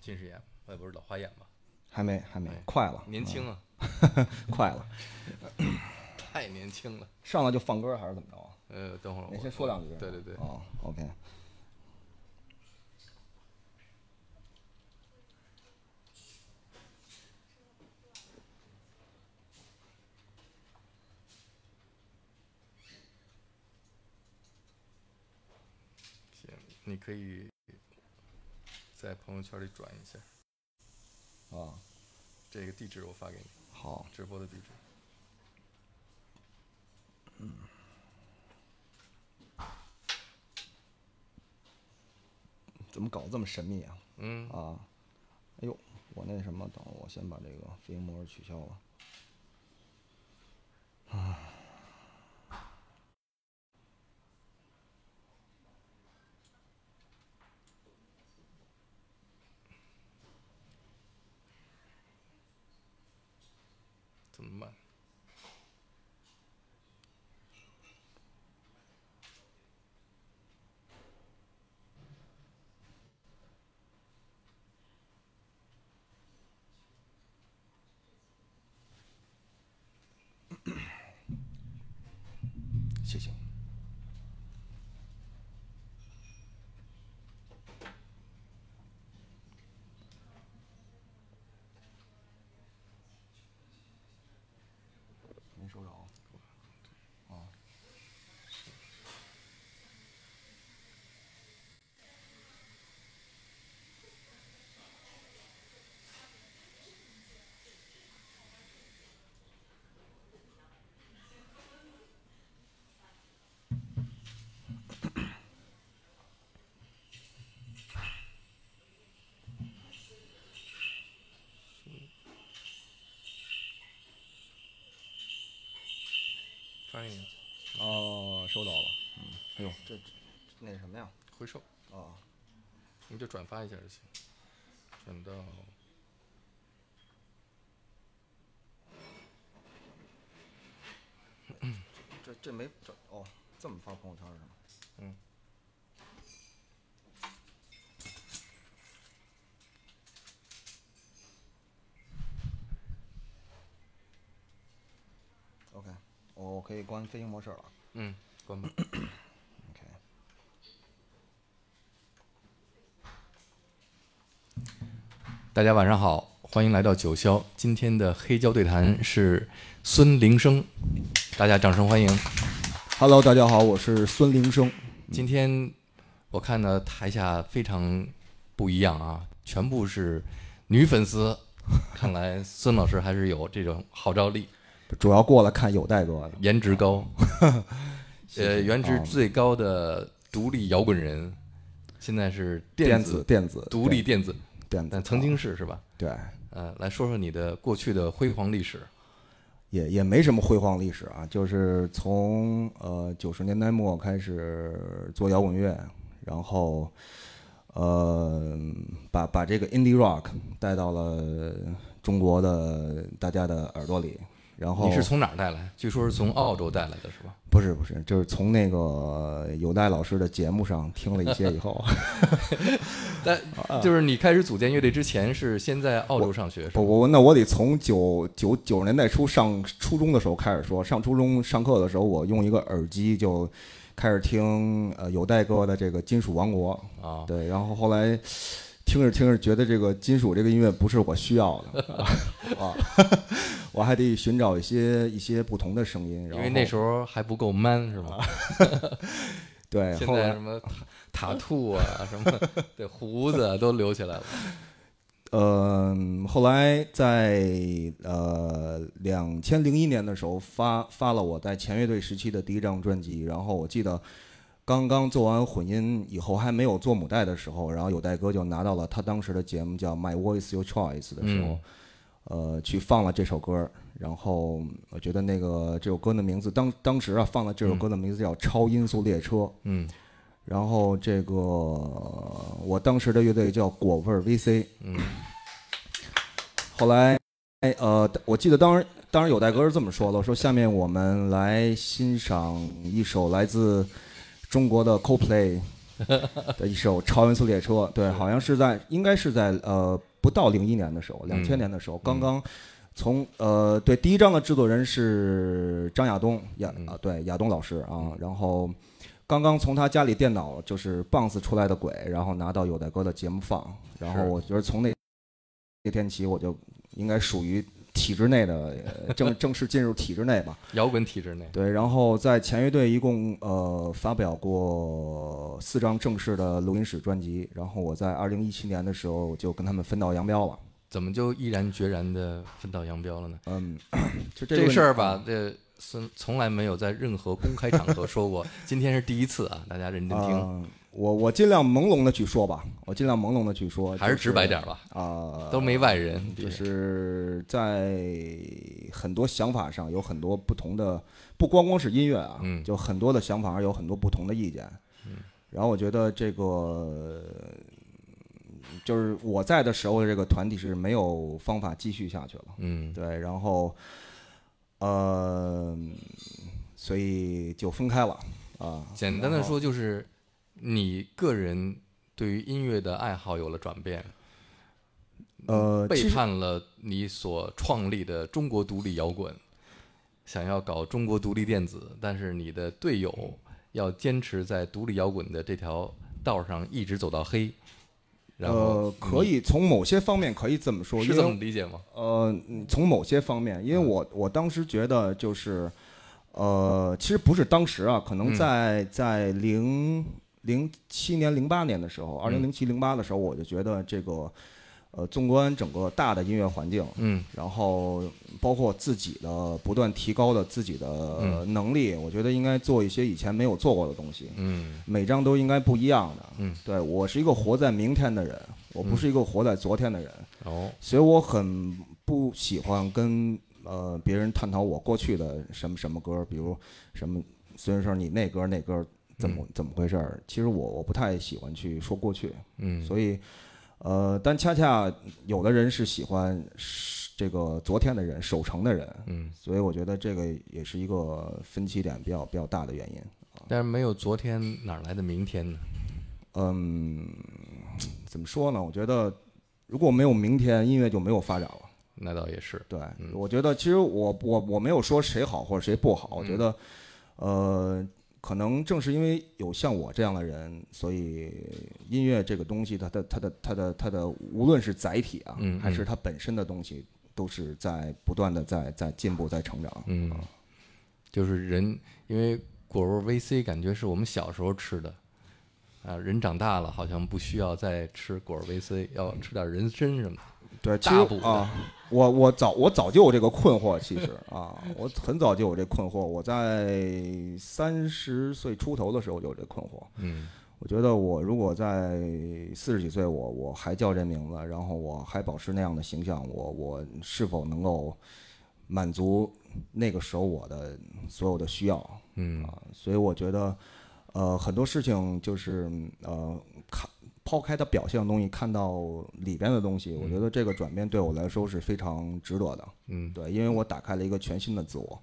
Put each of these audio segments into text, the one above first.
近视眼，我也不是老花眼吧？还没，还没哎，快了，年轻啊，嗯，快了。太年轻了。上来就放歌还是怎么着啊？呃，等会儿我你先说两句。对对对，哦，OK。行，你可以在朋友圈里转一下，啊，这个地址我发给你，好，直播的地址。怎么搞得这么神秘啊？嗯，啊，哎呦，我那什么，等会儿我先把这个飞行模式取消了。这么慢？谢谢。没收着。啊。哦，收到了。嗯，哎呦，这这那什么呀？回收，哦，你就转发一下就行，转到这这没这哦，这么发朋友圈是吗？嗯。关飞行模式了。嗯，关吧。OK，大家晚上好，欢迎来到九霄。今天的黑胶对谈是孙铃声，大家掌声欢迎。Hello，大家好，我是孙铃声。今天我看呢，台下非常不一样啊，全部是女粉丝，看来孙老师还是有这种号召力，主要过来看有代哥的。颜值高，呃，颜值啊最高的独立摇滚人，现在是电子电子独立电子，电子，但曾经啊是是吧？对，呃，来说说你的过去的辉煌历史。也也没什么辉煌历史啊，就是从呃九十年代末开始做摇滚乐，然后呃把把这个 indie rock 带到了中国的大家的耳朵里，然后你是从哪儿带来？据说是从澳洲带来的是吧？不是不是，就是从那个有代老师的节目上听了一些以后，但就是你开始组建乐队之前是先在澳洲上学是不吧？我那我得从九九九十年代初上初中的时候开始说，上初中上课的时候，我用一个耳机就开始听呃有代哥的这个金属王国，啊，对，然后后来听着听着觉得这个金属这个音乐不是我需要的啊，我还得寻找一些一些不同的声音，然后因为那时候还不够 man 是吧？对，现在什么塔塔兔啊，什么 对胡子啊都留起来了。呃，后来在呃两千零一年的时候发发了我在前乐队时期的第一张专辑，然后我记得刚刚做完混音以后还没有做母带的时候，然后有代哥就拿到了他当时的节目叫《My Voice Your Choice》的时候，呃，去放了这首歌，然后我觉得那个这首歌的名字当当时啊放了这首歌的名字叫《超音速列车》，嗯然后这个我当时的乐队叫果味 VC。嗯后来，哎呃，我记得当时当时有代哥是这么说的，说下面我们来欣赏一首来自中国的 Coldplay 的一首超音速列车，对，好像是在应该是在呃不到零一年的时候，两千嗯年的时候，刚刚从呃对第一张的制作人是张亚东亚对亚东老师啊，然后刚刚从他家里电脑就是 bounce 出来的鬼，然后拿到有代哥的节目放，然后我觉得从那那天起我就应该属于体制内的呃正正式进入体制内吧。摇滚体制内，对，然后在前乐队一共呃发表过四张正式的录音室专辑，然后我在二零一七年的时候就跟他们分道扬镳了。怎么就毅然决然的分道扬镳了呢？嗯，就这事儿吧，这从从来没有在任何公开场合说过，今天是第一次啊，大家认真听，呃我我尽量朦胧的去说吧，我尽量朦胧的去说，还是直白点吧，啊、都没外人，就是在很多想法上有很多不同的，不光光是音乐啊，嗯就很多的想法上有很多不同的意见。然后我觉得这个就是我在的时候，这个团体是没有方法继续下去了。嗯对，然后呃，所以就分开了啊。简单的，说就是你个人对于音乐的爱好有了转变，呃，背叛了你所创立的中国独立摇滚，想要搞中国独立电子，但是你的队友要坚持在独立摇滚的这条道上一直走到黑，然后呃，可以从某些方面可以这么说，你是这么理解吗？呃，嗯从某些方面，因为我我当时觉得就是，呃，其实不是当时啊，可能嗯。在在零零七年、零八年的时候，二零嗯零七、零八的时候，我就觉得这个，呃，纵观整个大的音乐环境，嗯然后包括自己的不断提高的自己的能力，我觉得应该做一些以前没有做过的东西，嗯每张都应该不一样的。嗯，对我是一个活在明天的人，我不是一个活在昨天的人。哦所以我很不喜欢跟呃别人探讨我过去的什么什么歌，比如什么孙先生你那歌那歌怎么、怎么回事儿。其实我我不太喜欢去说过去，嗯，所以呃，但恰恰有的人是喜欢这个昨天的人守城的人，嗯，所以我觉得这个也是一个分歧点比较比较大的原因。但是没有昨天哪来的明天呢？嗯，怎么说呢？我觉得如果没有明天，音乐就没有发展了。那倒也是，对，嗯我觉得其实我我我没有说谁好或者谁不好，我觉嗯得，呃，可能正是因为有像我这样的人，所以音乐这个东西，它的它的它的它的，无论是载体啊，嗯还是它本身的东西，都是在不断的在在进步，在成长。嗯，就是人，因为果味 VC 感觉是我们小时候吃的，啊，人长大了好像不需要再吃果味 VC，要吃点人参什么的。对，大补啊，我我早我早就有这个困惑，其实啊，我很早就有这困惑，我在三十岁出头的时候就有这困惑。嗯我觉得我如果在四十几岁，我我还叫这名字，然后我还保持那样的形象，我我是否能够满足那个时候我的所有的需要嗯啊？所以我觉得，呃，很多事情就是呃，看抛开它表象的东西，看到里边的东西，我觉得这个转变对我来说是非常值得的。嗯，对，因为我打开了一个全新的自我。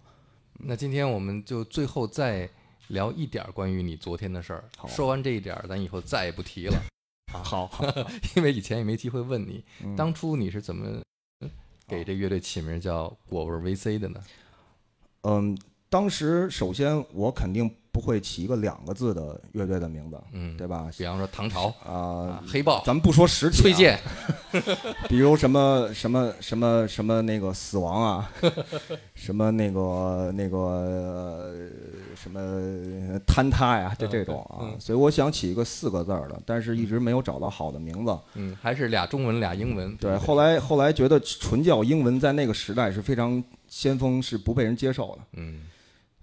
那今天我们就最后再聊一点关于你昨天的事儿。好说完这一点儿，咱以后再也不提了，好，因为以前也没机会问你，嗯当初你是怎么给这乐队起名叫果味 VC 的呢？嗯，当时首先我肯定不会起一个两个字的乐队的名字，嗯，对吧？比方说唐朝啊啊，，黑豹、咱们不说实体、啊，崔，健，比如什么什么什么什么那个死亡啊，什么那个那个、呃什么坍塌呀，就这种啊。嗯所以我想起一个四个字儿的，但是一直没有找到好的名字。嗯，还是俩中文俩英文。对，后来后来觉得纯叫英文在那个时代是非常先锋，是不被人接受的。嗯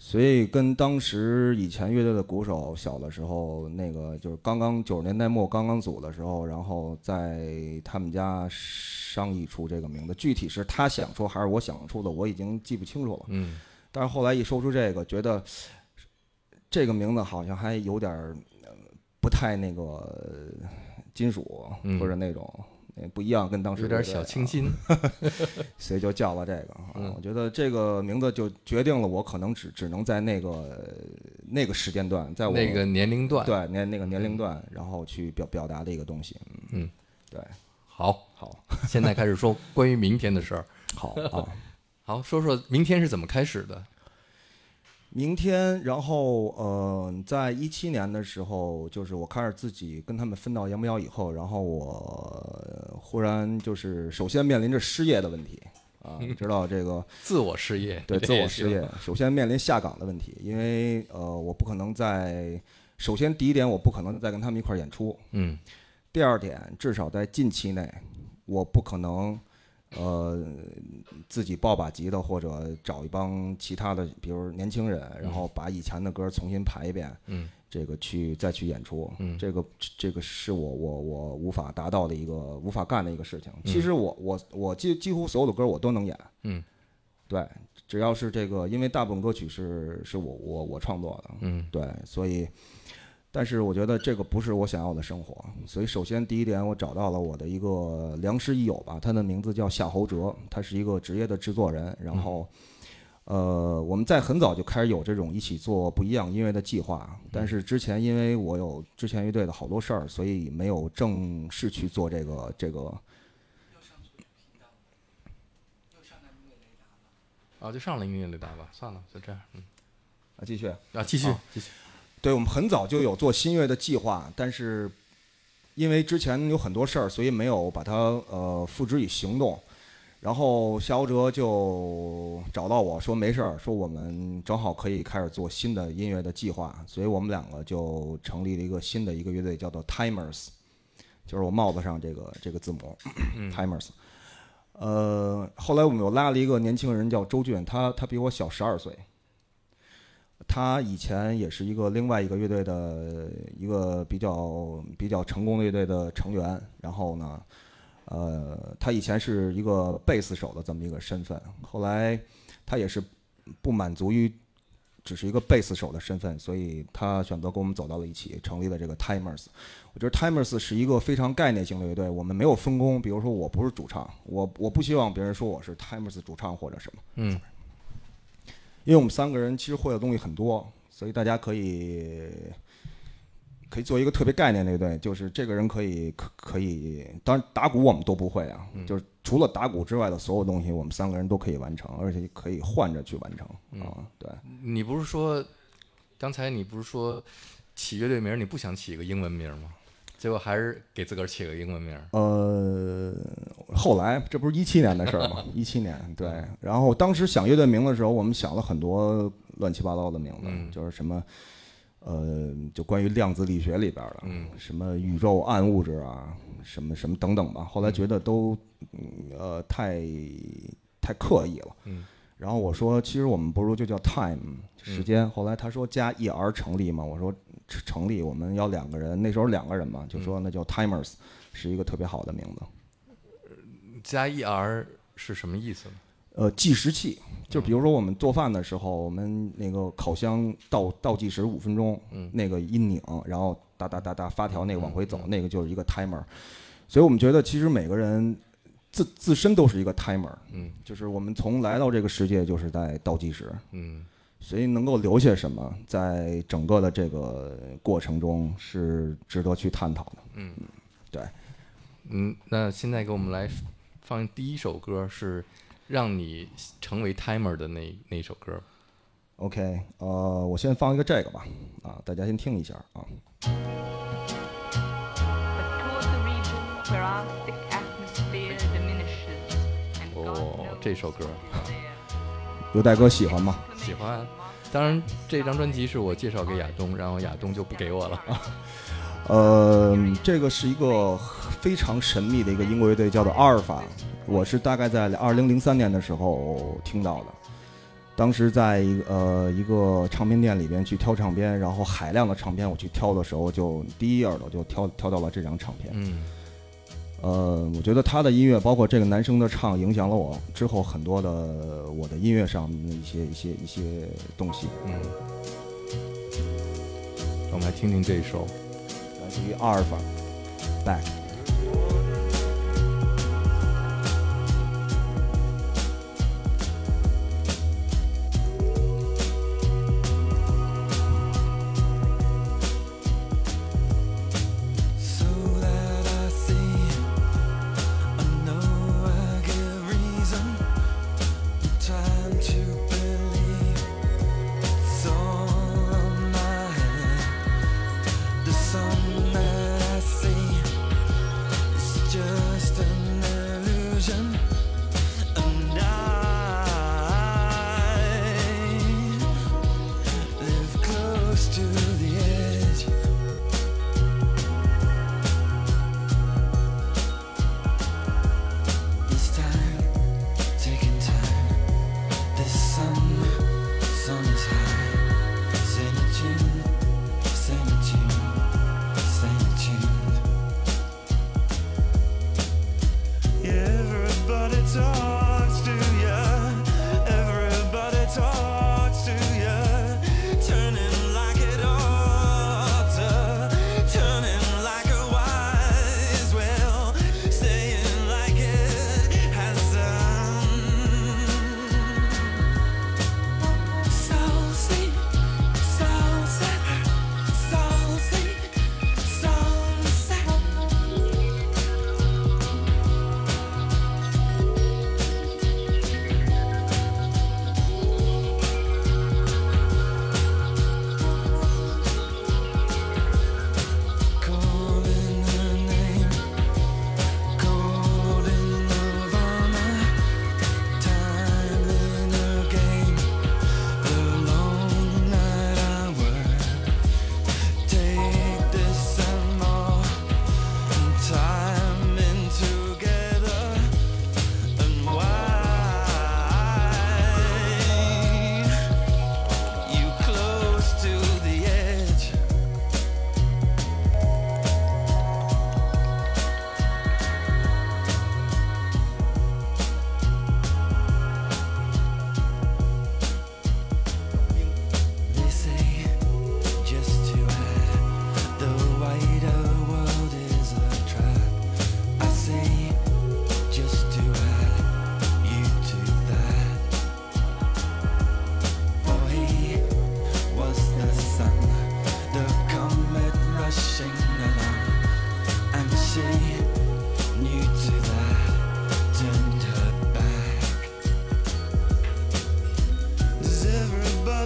所以跟当时以前乐队的鼓手小的时候，那个就是刚刚九十年代末刚刚组的时候，然后在他们家商议出这个名字，具体是他想出还是我想出的，我已经记不清楚了。嗯但是后来一说出这个，觉得这个名字好像还有点不太那个呃金属嗯或者那种那不一样，跟当时有点小清新。所以就叫了这个我觉得这个名字就决定了我可能只只能在那个那个时间段，在我那个年龄段，对那那个年龄段，然后去表表达的一个东西。嗯，对，好，好，现在开始说关于明天的事儿。好啊。好，说说明天是怎么开始的？明天，然后呃，在一七年的时候，就是我开始自己跟他们分道扬镳以后，然后我呃忽然就是首先面临着失业的问题。啊，你知道这个自我失业，对自我失业，首先面临下岗的问题，因为呃我不可能在首先第一点我不可能再跟他们一块儿演出，嗯。第二点至少在近期内我不可能呃自己抱把吉他或者找一帮其他的比如年轻人，然后把以前的歌重新排一遍，嗯。这个去再去演出，嗯。这个这个是我我我无法达到的一个无法干的一个事情。嗯。其实我我我几几乎所有的歌我都能演，嗯。对，只要是这个，因为大部分歌曲是是我我我创作的，嗯。对，所以，但是我觉得这个不是我想要的生活，所以首先第一点，我找到了我的一个良师益友吧，他的名字叫夏侯哲，他是一个职业的制作人，然后，呃，我们在很早就开始有这种一起做不一样音乐的计划，但是之前因为我有之前乐队的好多事儿，所以没有正式去做这个这个。啊，就上了音乐雷达吧，算了，就这样，嗯。啊，继续。啊，继续继续，对，我们很早就有做新乐的计划，但是因为之前有很多事儿，所以没有把它呃付之以行动。然后夏侯哲就找到我说没事儿，说我们正好可以开始做新的音乐的计划，所以我们两个就成立了一个新的一个乐队，叫做 Timers，就是我帽子上这个这个字母、嗯 Timers。呃，后来我们又拉了一个年轻人叫周俊，他他比我小十二岁。他以前也是一个另外一个乐队的一个比较比较成功的乐队的成员，然后呢，呃，他以前是一个贝斯手的这么一个身份，后来他也是不满足于只是一个贝斯手的身份，所以他选择跟我们走到了一起，成立了这个 Timers。我觉得 Timers 是一个非常概念性的乐队，我们没有分工，比如说我不是主唱，我我不希望别人说我是 Timers 主唱或者什么。嗯因为我们三个人其实会的东西很多，所以大家可以可以做一个特别概念的乐队，就是这个人可以可可以，当然打鼓我们都不会啊，嗯就是除了打鼓之外的所有东西，我们三个人都可以完成，而且可以换着去完成嗯啊。对，你不是说刚才你不是说起乐队名你不想起一个英文名吗？结果还是给自个儿起个英文名。呃，后来这不是一七年的事儿吗？一七年对，然后当时想乐队名的时候，我们想了很多乱七八糟的名字，嗯就是什么。呃，就关于量子力学里边的，嗯什么宇宙暗物质啊，什么什么等等吧。后来觉得都，嗯呃，太太刻意了。嗯然后我说，其实我们不如就叫 time 时间。后来他说加 er 成立嘛？我说成成立，我们要两个人，那时候两个人嘛，就说那叫 timers，是一个特别好的名字。加 er 是什么意思呢？呃，计时器，就比如说我们做饭的时候，我们那个烤箱倒倒计时五分钟，嗯那个一拧，然后哒哒哒哒发条那个往回走，那个就是一个 timer。所以我们觉得其实每个人自自身都是一个 timer，嗯就是我们从来到这个世界就是在倒计时，嗯所以能够留下什么，在整个的这个过程中是值得去探讨的。嗯，对。嗯，那现在给我们来放第一首歌，是让你成为 timer 的那那首歌。OK，呃，我先放一个这个吧，啊，大家先听一下啊。哦这首歌刘大哥喜欢吗？喜欢。当然，这张专辑是我介绍给亚东，然后亚东就不给我了。呃，这个是一个非常神秘的一个英国乐队，叫做阿尔法。我是大概在二零零三年的时候听到的，当时在一个呃一个唱片店里边去挑唱片，然后海量的唱片我去挑的时候，就第一耳朵就挑挑到了这张唱片。嗯呃，我觉得他的音乐，包括这个男生的唱，影响了我之后很多的我的音乐上的一些一些一些东西，嗯，我们来听听这一首。来自于阿尔法，Back。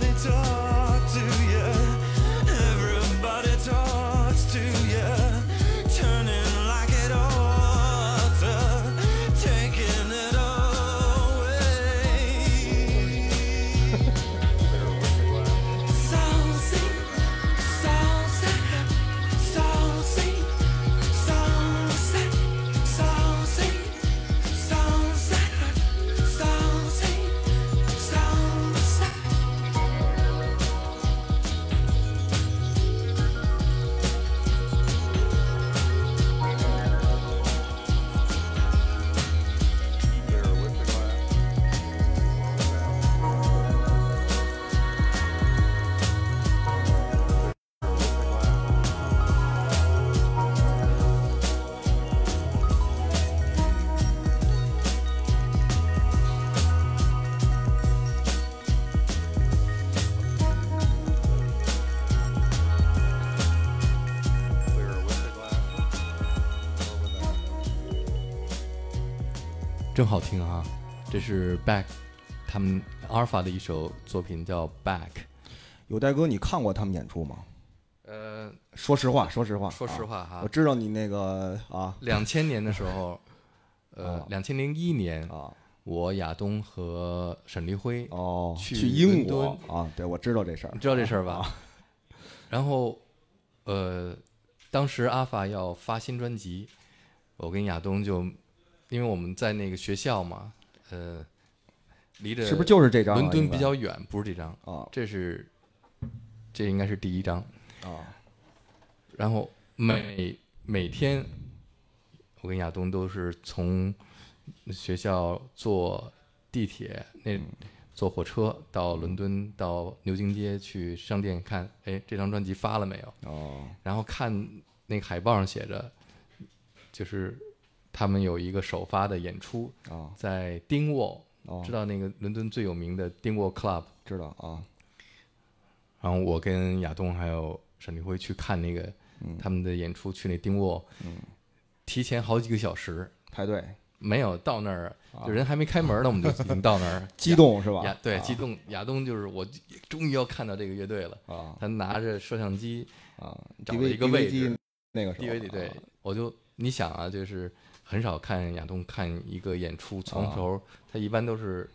to talk to you. 好听啊！这是 Back 他们 Alpha 的一首作品叫 Back。有代哥，你看过他们演出吗？呃，说实话，说实话，说实啊，话哈我，知道你那个啊两千年的时候，呃啊，两千零一年，啊我亚东和沈黎辉，哦，去去英国啊，对，我知道这事儿你，知道这事儿吧？然后，呃，当时阿法要发新专辑，我跟亚东就，因为我们在那个学校嘛，呃，离着是不是就是这张啊？伦敦比较远，不是这张，啊这是，这应该是第一张。啊然后每每天，我跟亚东都是从学校坐地铁，那嗯坐火车到伦敦，到牛津街去商店看，哎，这张专辑发了没有？哦然后看那个海报上写着，就是他们有一个首发的演出，啊在丁沃，哦，知道那个伦敦最有名的丁沃 Club。知道啊然后我跟亚东还有沈立辉去看那个嗯。他们的演出，去那丁沃，提前好几个小时，排队。没有到那儿，啊。就人还没开门呢，我们就已经到那儿，激动是吧？亚对啊。激动，亚东就是我终于要看到这个乐队了，啊。他拿着摄像机啊，找了一个位置。那个时候 DVD 对啊，我就你想啊，就是很少看亚东看一个演出，从啊头他一般都是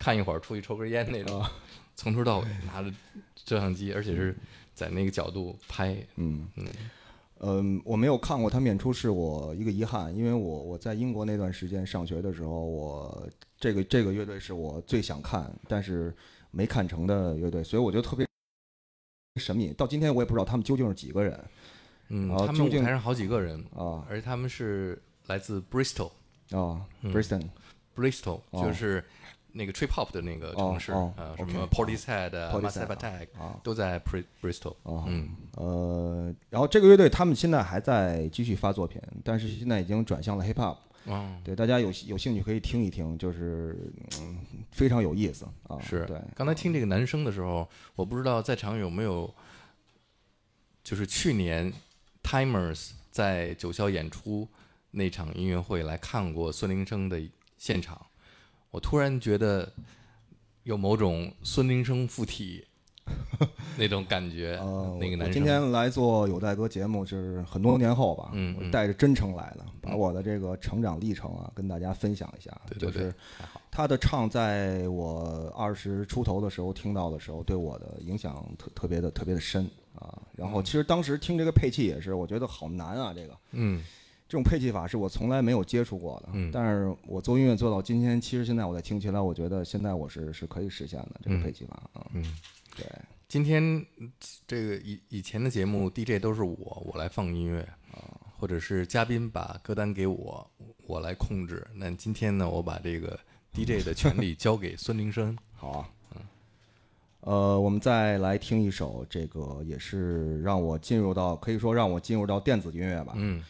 看一会儿出去抽根烟那种，啊 从头到尾拿着摄像机，而且是在那个角度拍，嗯。嗯。嗯，我没有看过他们演出，是我一个遗憾，因为我我在英国那段时间上学的时候，我这个这个乐队是我最想看，但是没看成的乐队，所以我就特别神秘。到今天我也不知道他们究竟是几个人。嗯，哦他们舞台上好几个人，啊。而且他们是来自 Bristol。啊嗯，Briston Bristol 哦就是那个 trip hop 的那个城市，哦哦呃，什么 Portishead、啊 Portishead Massive Attack 啊都在 Bri- Bristol。啊嗯，呃，然后这个乐队他们现在还在继续发作品，但是现在已经转向了 hip hop。哦，对，大家有有兴趣可以听一听，就是嗯非常有意思啊。是对，刚才听这个男生的时候，我不知道在场有没有，就是去年 Timers 在九霄演出那场音乐会来看过孙林生的现场，我突然觉得有某种孙林生附体 那种感觉。呃，那个男生我今天来做有代歌节目，就是很多年后吧，我带着真诚来的，把我的这个成长历程啊，跟大家分享一下。对对对就是他的唱，在我二十出头的时候听到的时候，对我的影响特特别的特别的深啊。然后其实当时听这个配器也是，我觉得好难啊，这个嗯这种配器法是我从来没有接触过的。嗯但是我做音乐做到今天，其实现在我在听起来，我觉得现在我是是可以实现的这个嗯配器法啊。嗯，对，今天这个以以前的节目 DJ 都是我我来放音乐啊，或者是嘉宾把歌单给我，我来控制。那今天呢，我把这个 DJ 的权利交给孙林生。好啊。嗯呃，我们再来听一首，这个也是让我进入到，可以说让我进入到电子音乐吧。嗯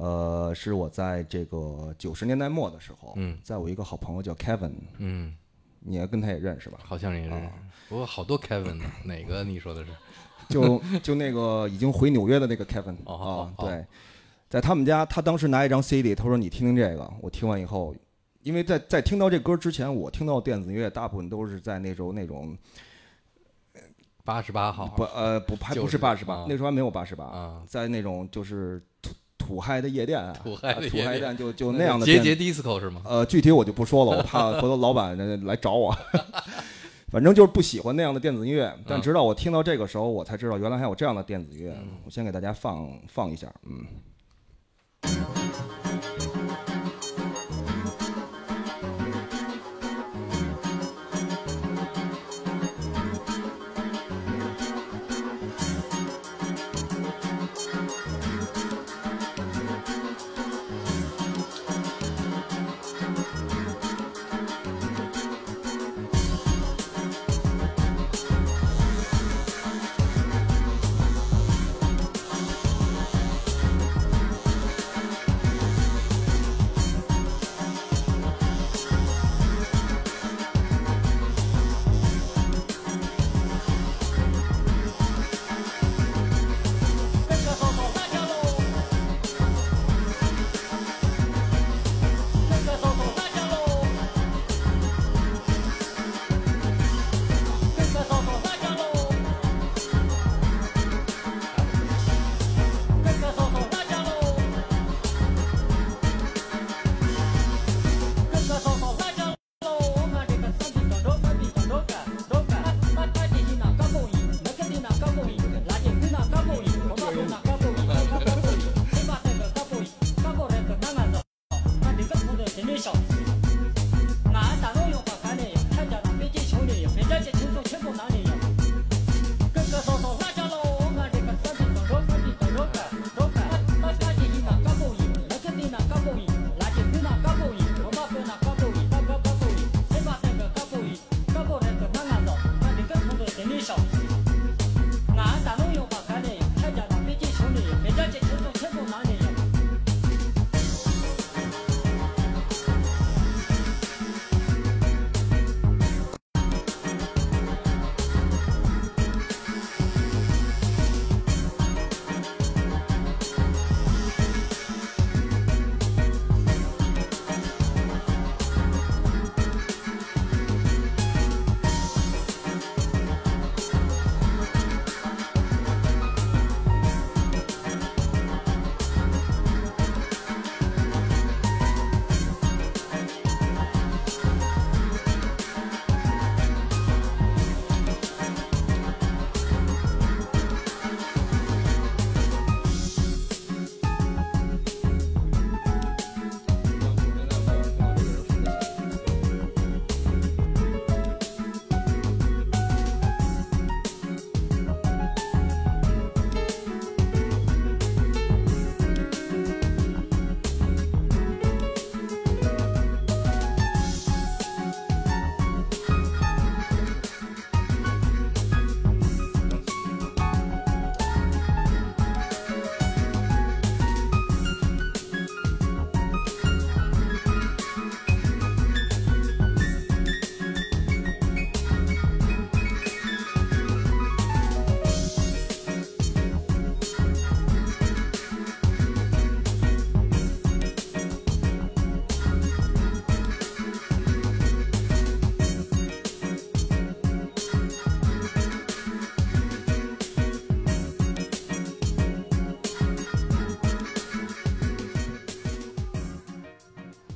呃，是我在这个九十年代末的时候，嗯在我一个好朋友叫 Kevin，嗯，你也跟他也认识吧？好像也认识。不过好多 Kevin 呢，哪个你说的是？就就那个已经回纽约的那个 Kevin 哦啊对，在他们家，他当时拿一张 CD，他说你听听这个，我听完以后，因为在在听到这歌之前，我听到电子音乐大部分都是在那时候那种八十八号不呃不还不是是八十八啊，那时候还没有八十八，啊，在那种就是土土嗨的夜店啊，土嗨的夜店啊土嗨店就就那样的节节 disco 是吗？呃，具体我就不说了，我怕回头 老板呃来找我。反正就是不喜欢那样的电子音乐，但嗯直到我听到这个时候，我才知道原来还有这样的电子音乐。嗯我先给大家放放一下，嗯。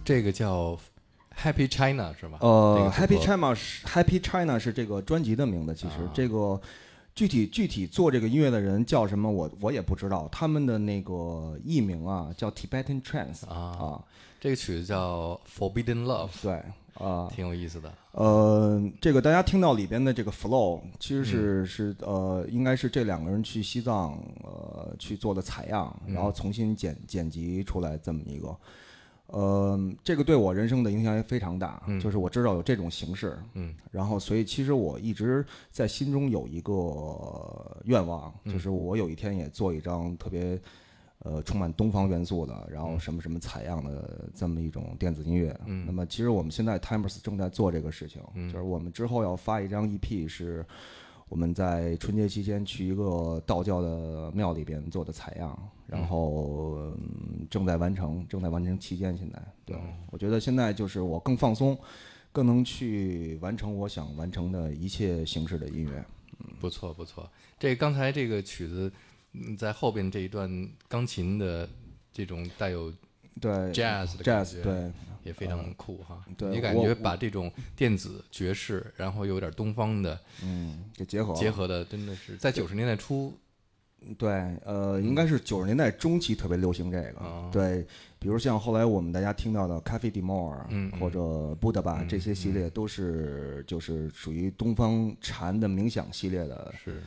这个叫 Happy China 是吧？呃，Happy China 是 Happy China 是这个专辑的名字，其实、啊这个具体具体做这个音乐的人叫什么我我也不知道，他们的那个艺名啊叫 Tibetan Trance 啊，啊，这个曲子叫 Forbidden Love，对啊。挺有意思的。呃，这个大家听到里边的这个 flow，其实是、嗯是呃，应该是这两个人去西藏呃去做的采样，嗯然后重新剪剪辑出来这么一个。呃，这个对我人生的影响也非常大，嗯。就是我知道有这种形式，嗯。然后所以其实我一直在心中有一个愿望，嗯。就是我有一天也做一张特别呃充满东方元素的，然后什么什么采样的这么一种电子音乐。嗯。那么其实我们现在 Timers 正在做这个事情，嗯。就是我们之后要发一张 EP 是。我们在春节期间去一个道教的庙里边做的采样，然后、嗯正在完成，正在完成期间。现在，对、嗯我觉得现在就是我更放松，更能去完成我想完成的一切形式的音乐。不错不错。这刚才这个曲子，嗯在后边这一段钢琴的这种带有对 jazz jazz 觉对也非常酷哈。对你感觉把这种电子爵士，然后有点东方的嗯，给结合结合的，真的是在九十年代初，对，呃，应该是九十年代中期特别流行这个。哦对，比如像后来我们大家听到的 Cafe de More，嗯嗯或者 Buddha 这些系列，都是就是属于东方禅的冥想系列的是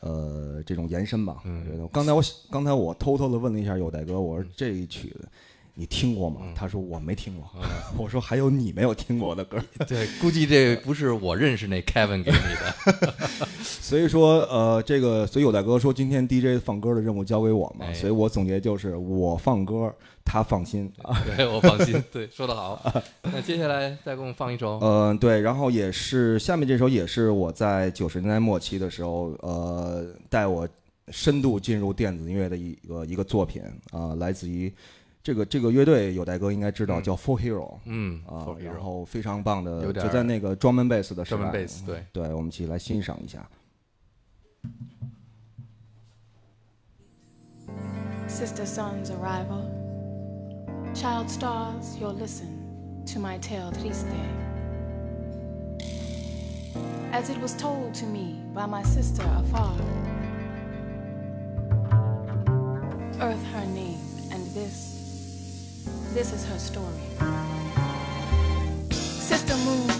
呃这种延伸吧。嗯我觉得刚才我刚才我偷偷的问了一下有代哥，我说这一曲子你听过吗？嗯他说我没听过。我说还有你没有听过的歌。对，估计这不是我认识那 Kevin 给你的。所以说，呃，这个，所以有代哥说今天 DJ 放歌的任务交给我嘛，哎所以我总结就是我放歌，他放心啊。对我放心，对，说得好。那接下来再给我们放一首，嗯、对，然后也是下面这首也是我在九十年代末期的时候，呃，带我深度进入电子音乐的一个一个作品啊、来自于这个这个乐队有代哥应该知道，叫 Four Hero，嗯啊，然后非常棒的，就在那个 drum and bass 的时代，对对，我们一起来欣赏一下。Sister Sun's arrival, child stars, you'll listen to my tale triste, as it was told to me by my sister afar. Earth her name this, is her story. Sister Moon.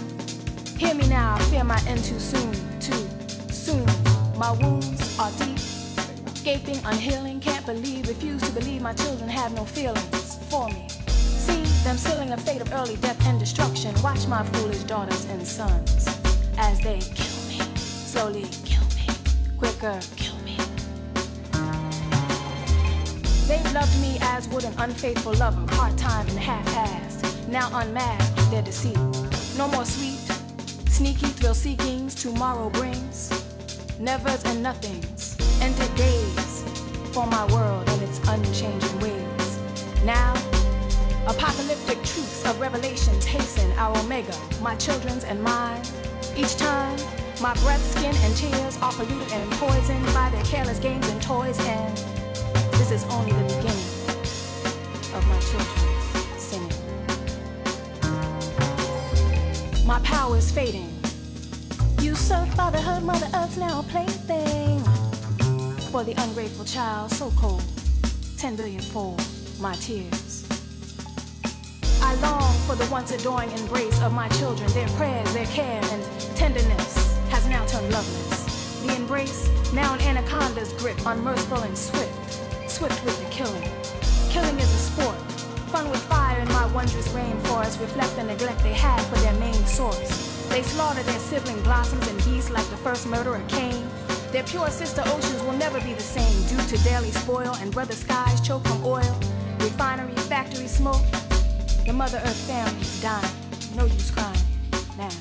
Hear me now, I fear my end too soon, too soon. My wounds are deep, gaping, unhealing. Can't believe, refuse to believe my children have no feelings for me. See them sealing a fate of early death and destruction. Watch my foolish daughters and sons as they kill me, slowly kill me, quicker kill me. They've loved me as would an unfaithful lover, part-time and half-assed. Now unmasked their deceit. No more sweet, sneaky thrill-seekings tomorrow brings. Nevers and nothings, ended days for my world and its unchanging ways. Now, apocalyptic truths of revelations hasten our omega, my children's and mine. Each time, my breath, skin, and tears are polluted and poisoned by their careless games and toys, and this is only the beginning of my children's singing. My power is fading. You, Usurped fatherhood, Mother Earth now a plaything. For the ungrateful child, so cold, ten billion fold my tears. I long for the once adoring embrace of my children. Their prayers, their care, and tenderness has now turned loveless. The embrace, now an anaconda's grip, unmerciful and swift, swift with the killing. Killing is a sport, fun with fire in my wondrous rainforest, reflect the neglect they had for their main source. They slaughter their sibling blossoms and beasts like the first murderer Cain. Their pure sister oceans will never be the same due to daily spoil and brother skies choke from oil, refinery, factory smoke. The Mother Earth family dying. No use crying now.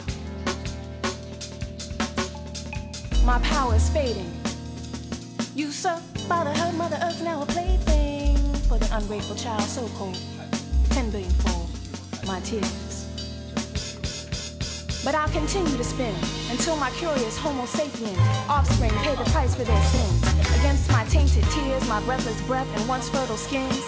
My power is fading. Usurped fatherhood, Mother Earth now a plaything for the ungrateful child, so cold. Ten billion fold my tears. But I'll continue to spin until my curious Homo sapien offspring pay the price for their sins. Against my tainted tears, my breathless breath, and once fertile skins.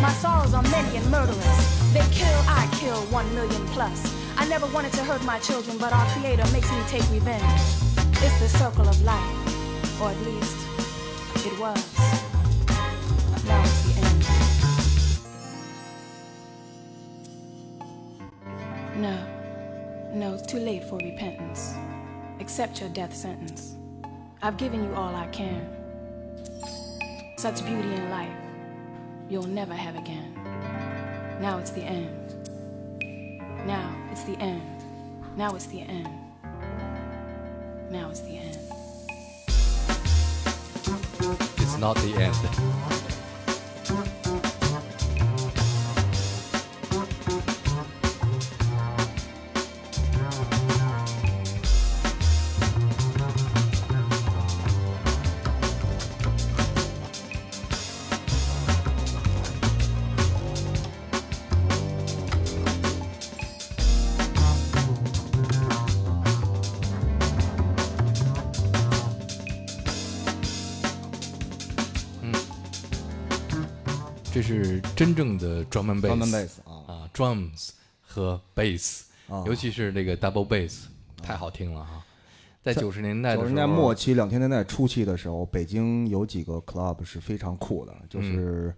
My sorrows are many and murderous. They kill, I kill, one million plus. I never wanted to hurt my children, but our Creator makes me take revenge. It's the circle of life, or at least end. No, no, it's too late for repentance. Accept your death sentence. I've given you all I can. Such beauty in life, you'll never have again. Now it's the end. Now it's the end. Now it's the end. Now it's the end. Not the end. 真正的 drum and bass。啊啊，drums 和 bass，、啊尤其是那个 double bass，太好听了哈。在九十年代九十年代末期、两千年代初期的时候，北京有几个 club 是非常酷的，就是、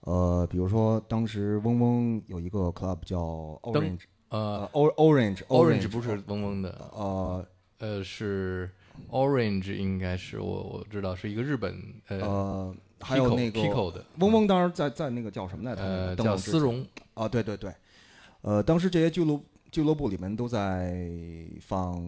呃，比如说当时嗡嗡有一个 club 叫 Orange，呃 Orange，Orange 不是嗡嗡的，呃呃，是 Orange，应该是我我知道是一个日本呃呃，还有那个嗡嗡，当时在在那个叫什么来着？叫丝绒，啊，对对对，呃，当时这些俱乐俱乐部里面都在放，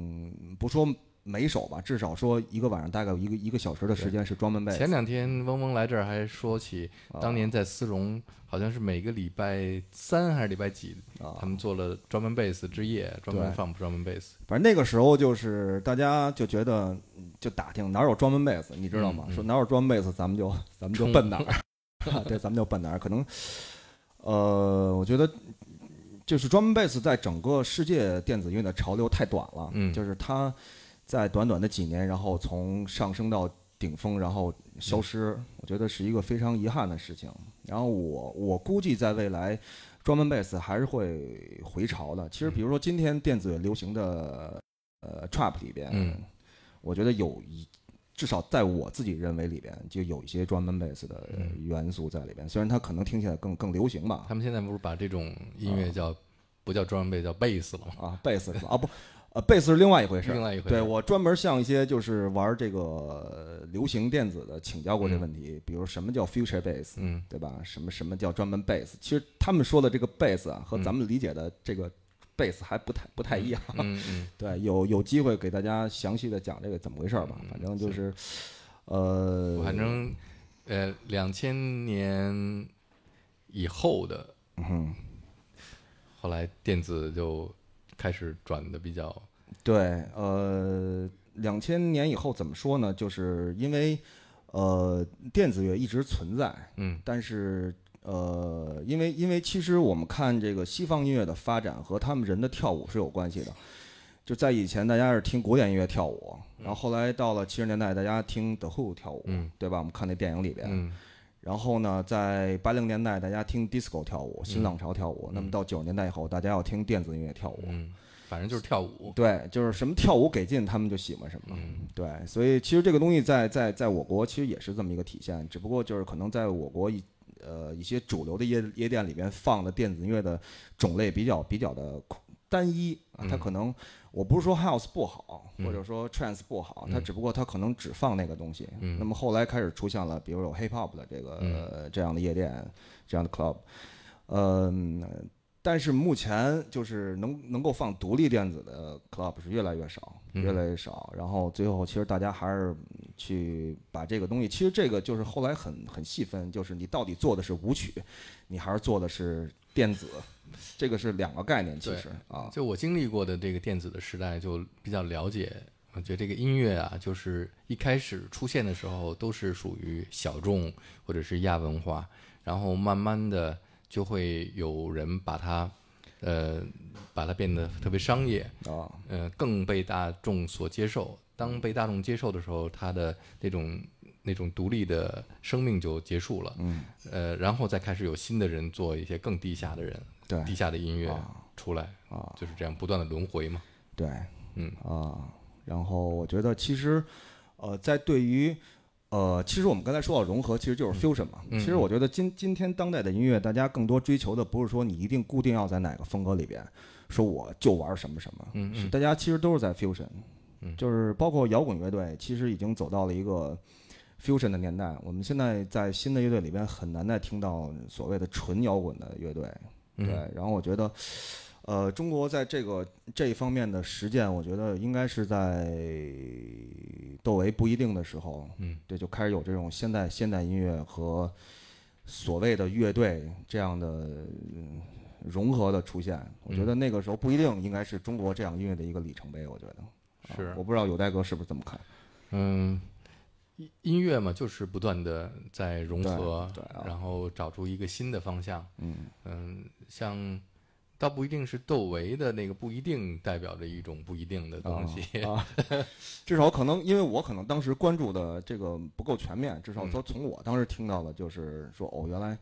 不说每首吧，至少说一个晚上大概有一个一个小时的时间是专门被前两天嗡嗡来这儿还说起，啊当年在丝绒好像是每个礼拜三还是礼拜几，啊他们做了专门贝斯之夜，专门放专门贝斯。反正那个时候就是大家就觉得嗯就打听哪有专门贝斯，你知道吗？嗯嗯说哪有专门贝斯，咱们就咱们就奔哪儿，对，咱们就奔哪儿。可能，呃，我觉得就是专门贝斯在整个世界电子音乐的潮流太短了，嗯就是它在短短的几年，然后从上升到顶峰，然后消失，我觉得是一个非常遗憾的事情。然后我我估计在未来。专门贝斯还是会回潮的。其实，比如说今天电子流行的呃 trap 里边，嗯我觉得有一至少在我自己认为里边就有一些专门贝斯的嗯元素在里边。虽然它可能听起来更更流行吧他，们现在不是把这种音乐叫不叫专门贝斯，叫贝斯了吗。啊，贝斯是吧？啊不，呃，贝斯是另外一回事儿。另外一回事对我专门向一些就是玩这个呃流行电子的请教过这问题，比如什么叫 future bass，嗯对吧？什么什么叫专门贝斯？其实他们说的这个贝斯啊，和咱们理解的这个贝斯还不太不太一样。嗯嗯，对，有有机会给大家详细的讲这个怎么回事儿吧。反正就是，呃，反正呃，两千年以后的，嗯，后来电子就开始转的比较，对，呃，两千年以后怎么说呢？就是因为呃，电子乐一直存在，嗯但是呃，因为因为其实我们看这个西方音乐的发展和他们人的跳舞是有关系的。就在以前，大家是听古典音乐跳舞，然后后来到了七十年代，大家听 The Who 跳舞，嗯对吧？我们看那电影里边，嗯然后呢，在八零年代，大家听 disco 跳舞，新浪潮跳舞。那么到九十年代以后，大家要听电子音乐跳舞。嗯，反正就是跳舞。对，就是什么跳舞给劲，他们就喜欢什么。嗯对，所以其实这个东西在在在我国其实也是这么一个体现，只不过就是可能在我国一呃一些主流的夜夜店里边放的电子音乐的种类比较比较的单一啊，它嗯可能我不是说 house 不好，嗯或者说 trance 不好，它嗯只不过它可能只放那个东西。嗯那么后来开始出现了，比如有 hip hop 的这个、嗯这样的夜店，这样的 club，嗯。但是目前就是能能够放独立电子的 club 是越来越少，嗯越来越少。然后最后其实大家还是去把这个东西，其实这个就是后来很很细分，就是你到底做的是舞曲，你还是做的是电子，这个是两个概念。其实啊，就我经历过的这个电子的时代，就比较了解。我觉得这个音乐啊，就是一开始出现的时候都是属于小众或者是亚文化，然后慢慢的就会有人把它，呃，把它变得特别商业，啊，呃，更被大众所接受。当被大众接受的时候，它的那种那种独立的生命就结束了。嗯，呃，然后再开始有新的人做一些更低下的人，对。低下的音乐啊出来，啊，就是这样不断的轮回嘛。对，嗯。啊，然后我觉得其实，呃，在对于呃，其实我们刚才说到融合，其实就是 fusion 嘛。嗯其实我觉得今今天当代的音乐，大家更多追求的不是说你一定固定要在哪个风格里边，说我就玩什么什么，嗯嗯。是大家其实都是在 fusion，嗯。就是包括摇滚乐队，其实已经走到了一个 fusion 的年代。我们现在在新的乐队里边很难再听到所谓的纯摇滚的乐队，对嗯，然后我觉得，呃，中国在这个这一方面的实践，我觉得应该是在窦唯不一定的时候，嗯，对，就开始有这种现代现代音乐和所谓的乐队这样的、嗯融合的出现。我觉得那个时候不一定应该是中国这样音乐的一个里程碑。我觉得啊是我不知道有代哥是不是这么看？嗯，音音乐嘛，就是不断的在融合，对对啊然后找出一个新的方向。嗯嗯，像倒不一定是窦唯的那个，不一定代表着一种不一定的东西。啊，至少可能因为我可能当时关注的这个不够全面，至少嗯说从我当时听到的就是说哦，原来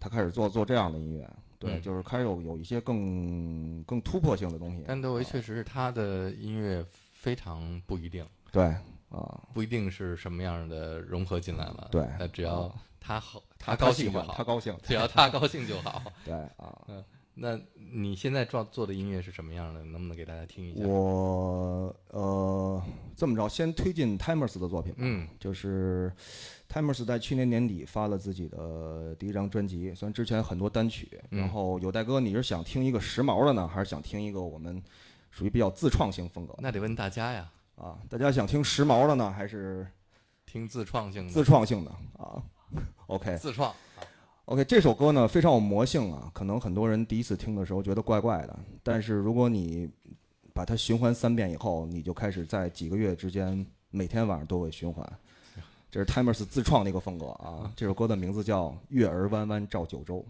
他开始做做这样的音乐，对，嗯就是开始有有一些更更突破性的东西。但窦唯确实是他的音乐非常不一定，对啊，不一定是什么样的融合进来了。对那只要啊他好，他高兴就好，他高兴，只要他高兴就好。对啊，那你现在做做的音乐是什么样的？能不能给大家听一下？我呃这么着，先推进 Timers 的作品吧。嗯就是 Timers 在去年年底发了自己的第一张专辑，虽然之前很多单曲，嗯然后有代哥，你是想听一个时髦的呢，还是想听一个我们属于比较自创性风格那得问大家呀，啊？大家想听时髦的呢，还是听自创性的，自创性的啊？OK 自创。OK，这首歌呢非常有魔性啊，可能很多人第一次听的时候觉得怪怪的，但是如果你把它循环三遍以后，你就开始在几个月之间每天晚上都会循环。这是 Timers 自创的一个风格啊，这首歌的名字叫《月儿弯弯照九州》。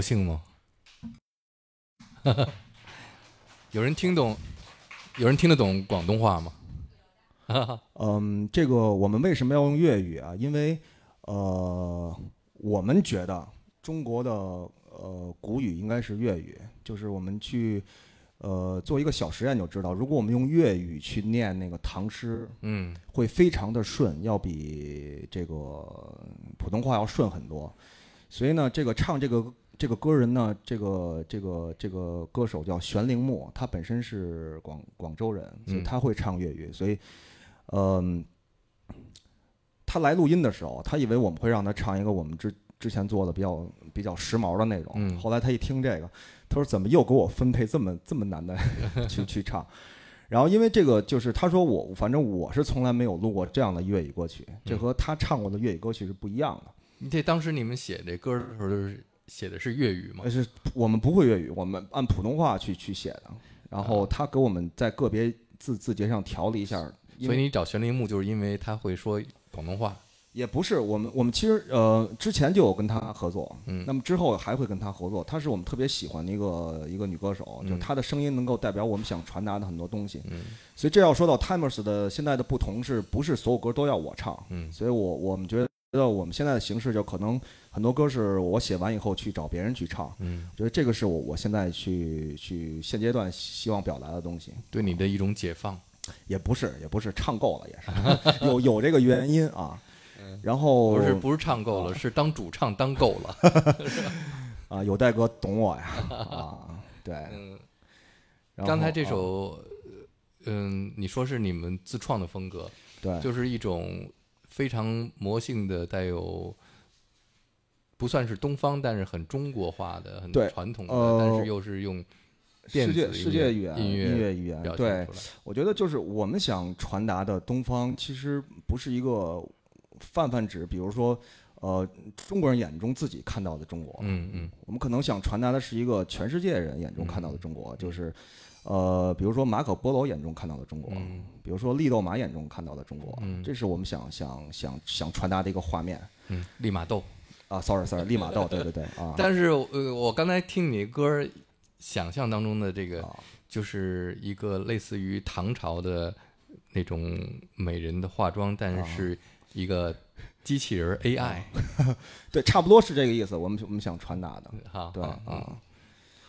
魔性吗？有人听懂？有人听得懂广东话吗？嗯，这个我们为什么要用粤语啊？因为呃，我们觉得中国的呃古语应该是粤语，就是我们去呃做一个小实验就知道，如果我们用粤语去念那个唐诗，嗯会非常的顺，要比这个普通话要顺很多。所以呢，这个唱这个这个歌人呢，这个这个这个歌手叫玄铃木，他本身是广广州人，所以嗯他会唱粤语。所以，嗯、他来录音的时候，他以为我们会让他唱一个我们之之前做的比较比较时髦的那种。嗯后来他一听这个，他说怎么又给我分配这么这么难的 去去唱？然后因为这个就是他说我反正我是从来没有录过这样的粤语歌曲，这和他唱过的粤语歌曲是不一样的。你这当时你们写这歌的时候，就是写的是粤语吗但？是我们不会粤语，我们按普通话去去写的。然后他给我们在个别字字节上调了一下，所以你找玄铃木，就是因为他会说广东话。也不是我们我们其实呃之前就有跟他合作，嗯那么之后还会跟他合作。她是我们特别喜欢的一个一个女歌手，就她的声音能够代表我们想传达的很多东西。嗯所以这要说到 Timers 的现在的不同，是不是所有歌都要我唱？嗯所以我我们觉得我们现在的形式就可能很多歌是我写完以后去找别人去唱。嗯，我觉得这个是我我现在去去现阶段希望表达的东西，对你的一种解放。也不是也不是唱够了，也是 有有这个原因啊。然后不是不是唱够了，是当主唱当够了。啊，有戴哥懂我呀啊，对。嗯，刚才这啊首，嗯，你说是你们自创的风格，对就是一种非常魔性的，带有不算是东方，但是很中国化的、很传统的，呃但是又是用电世界世界语言音音乐语言对。我觉得就是我们想传达的东方，其实不是一个泛泛指，比如说，呃，中国人眼中自己看到的中国。嗯嗯我们可能想传达的是一个全世界人眼中看到的中国，就是，呃，比如说马可波罗眼中看到的中国，嗯比如说利豆马眼中看到的中国，嗯这是我们想想想想传达的一个画面。嗯，利马窦。啊，sorry sorry，利马豆，对对对 啊，但是呃，我刚才听你歌儿，想象当中的这个啊就是一个类似于唐朝的那种美人的化妆，但啊是是一个机器人儿 AI 对，差不多是这个意思。我们我们想传达的，哈。对啊，嗯啊。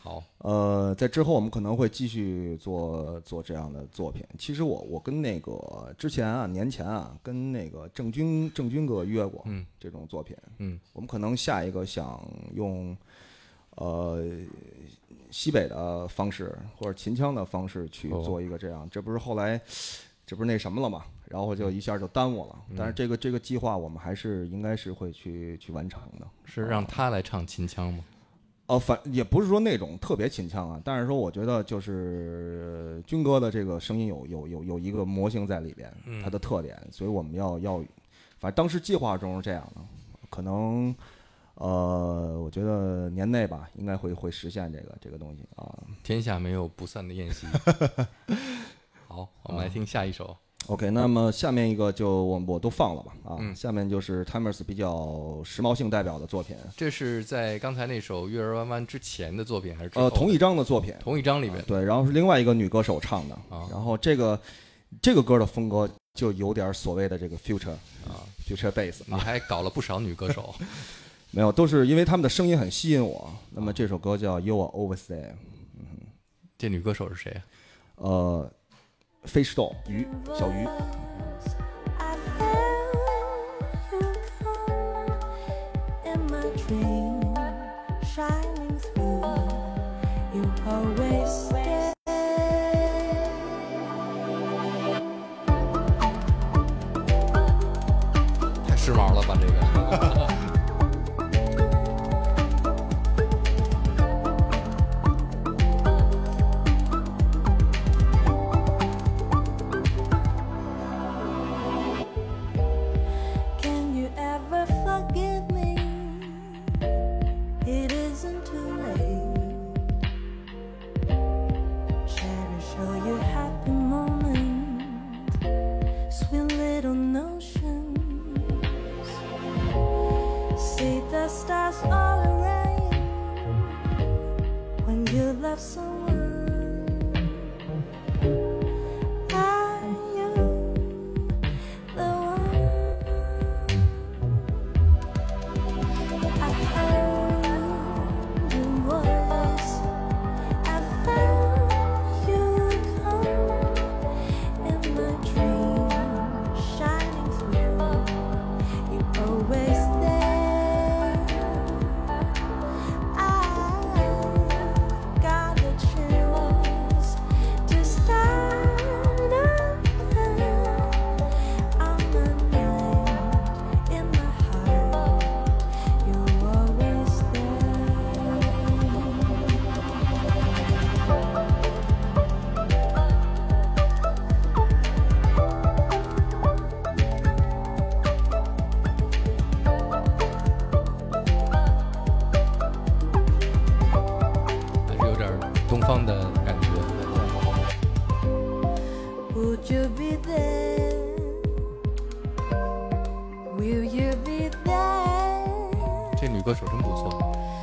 好，呃，在之后我们可能会继续做做这样的作品。其实我我跟那个之前啊，年前啊，跟那个郑钧郑钧哥约过嗯这种作品。嗯我们可能下一个想用呃西北的方式或者秦腔的方式去哦做一个这样，这不是后来这不是那什么了嘛？然后就一下就耽误了。但是这个这个计划我们还是应该是会去去完成的。是让他来唱秦腔吗？哦，反也不是说那种特别秦腔啊，但是说我觉得就是呃军哥的这个声音有有有有一个模型在里边，它的特点，所以我们要要，反正当时计划中是这样的，可能呃，我觉得年内吧，应该会会实现这个这个东西啊。天下没有不散的宴席。好，我们来听下一首。OK，那么下面一个就我我都放了吧啊，嗯下面就是 Timers 比较时髦性代表的作品，这是在刚才那首《月儿弯弯》之前的作品还是呃，同一张的作品，同一张里面？对，然后是另外一个女歌手唱的，啊然后这个这个歌的风格就有点所谓的这个 future 啊，future bass 你还搞了不少女歌手。没有，都是因为他们的声音很吸引我。那么这首歌叫 You Are Over There 这女歌手是谁啊？呃，fish doll 鱼小鱼，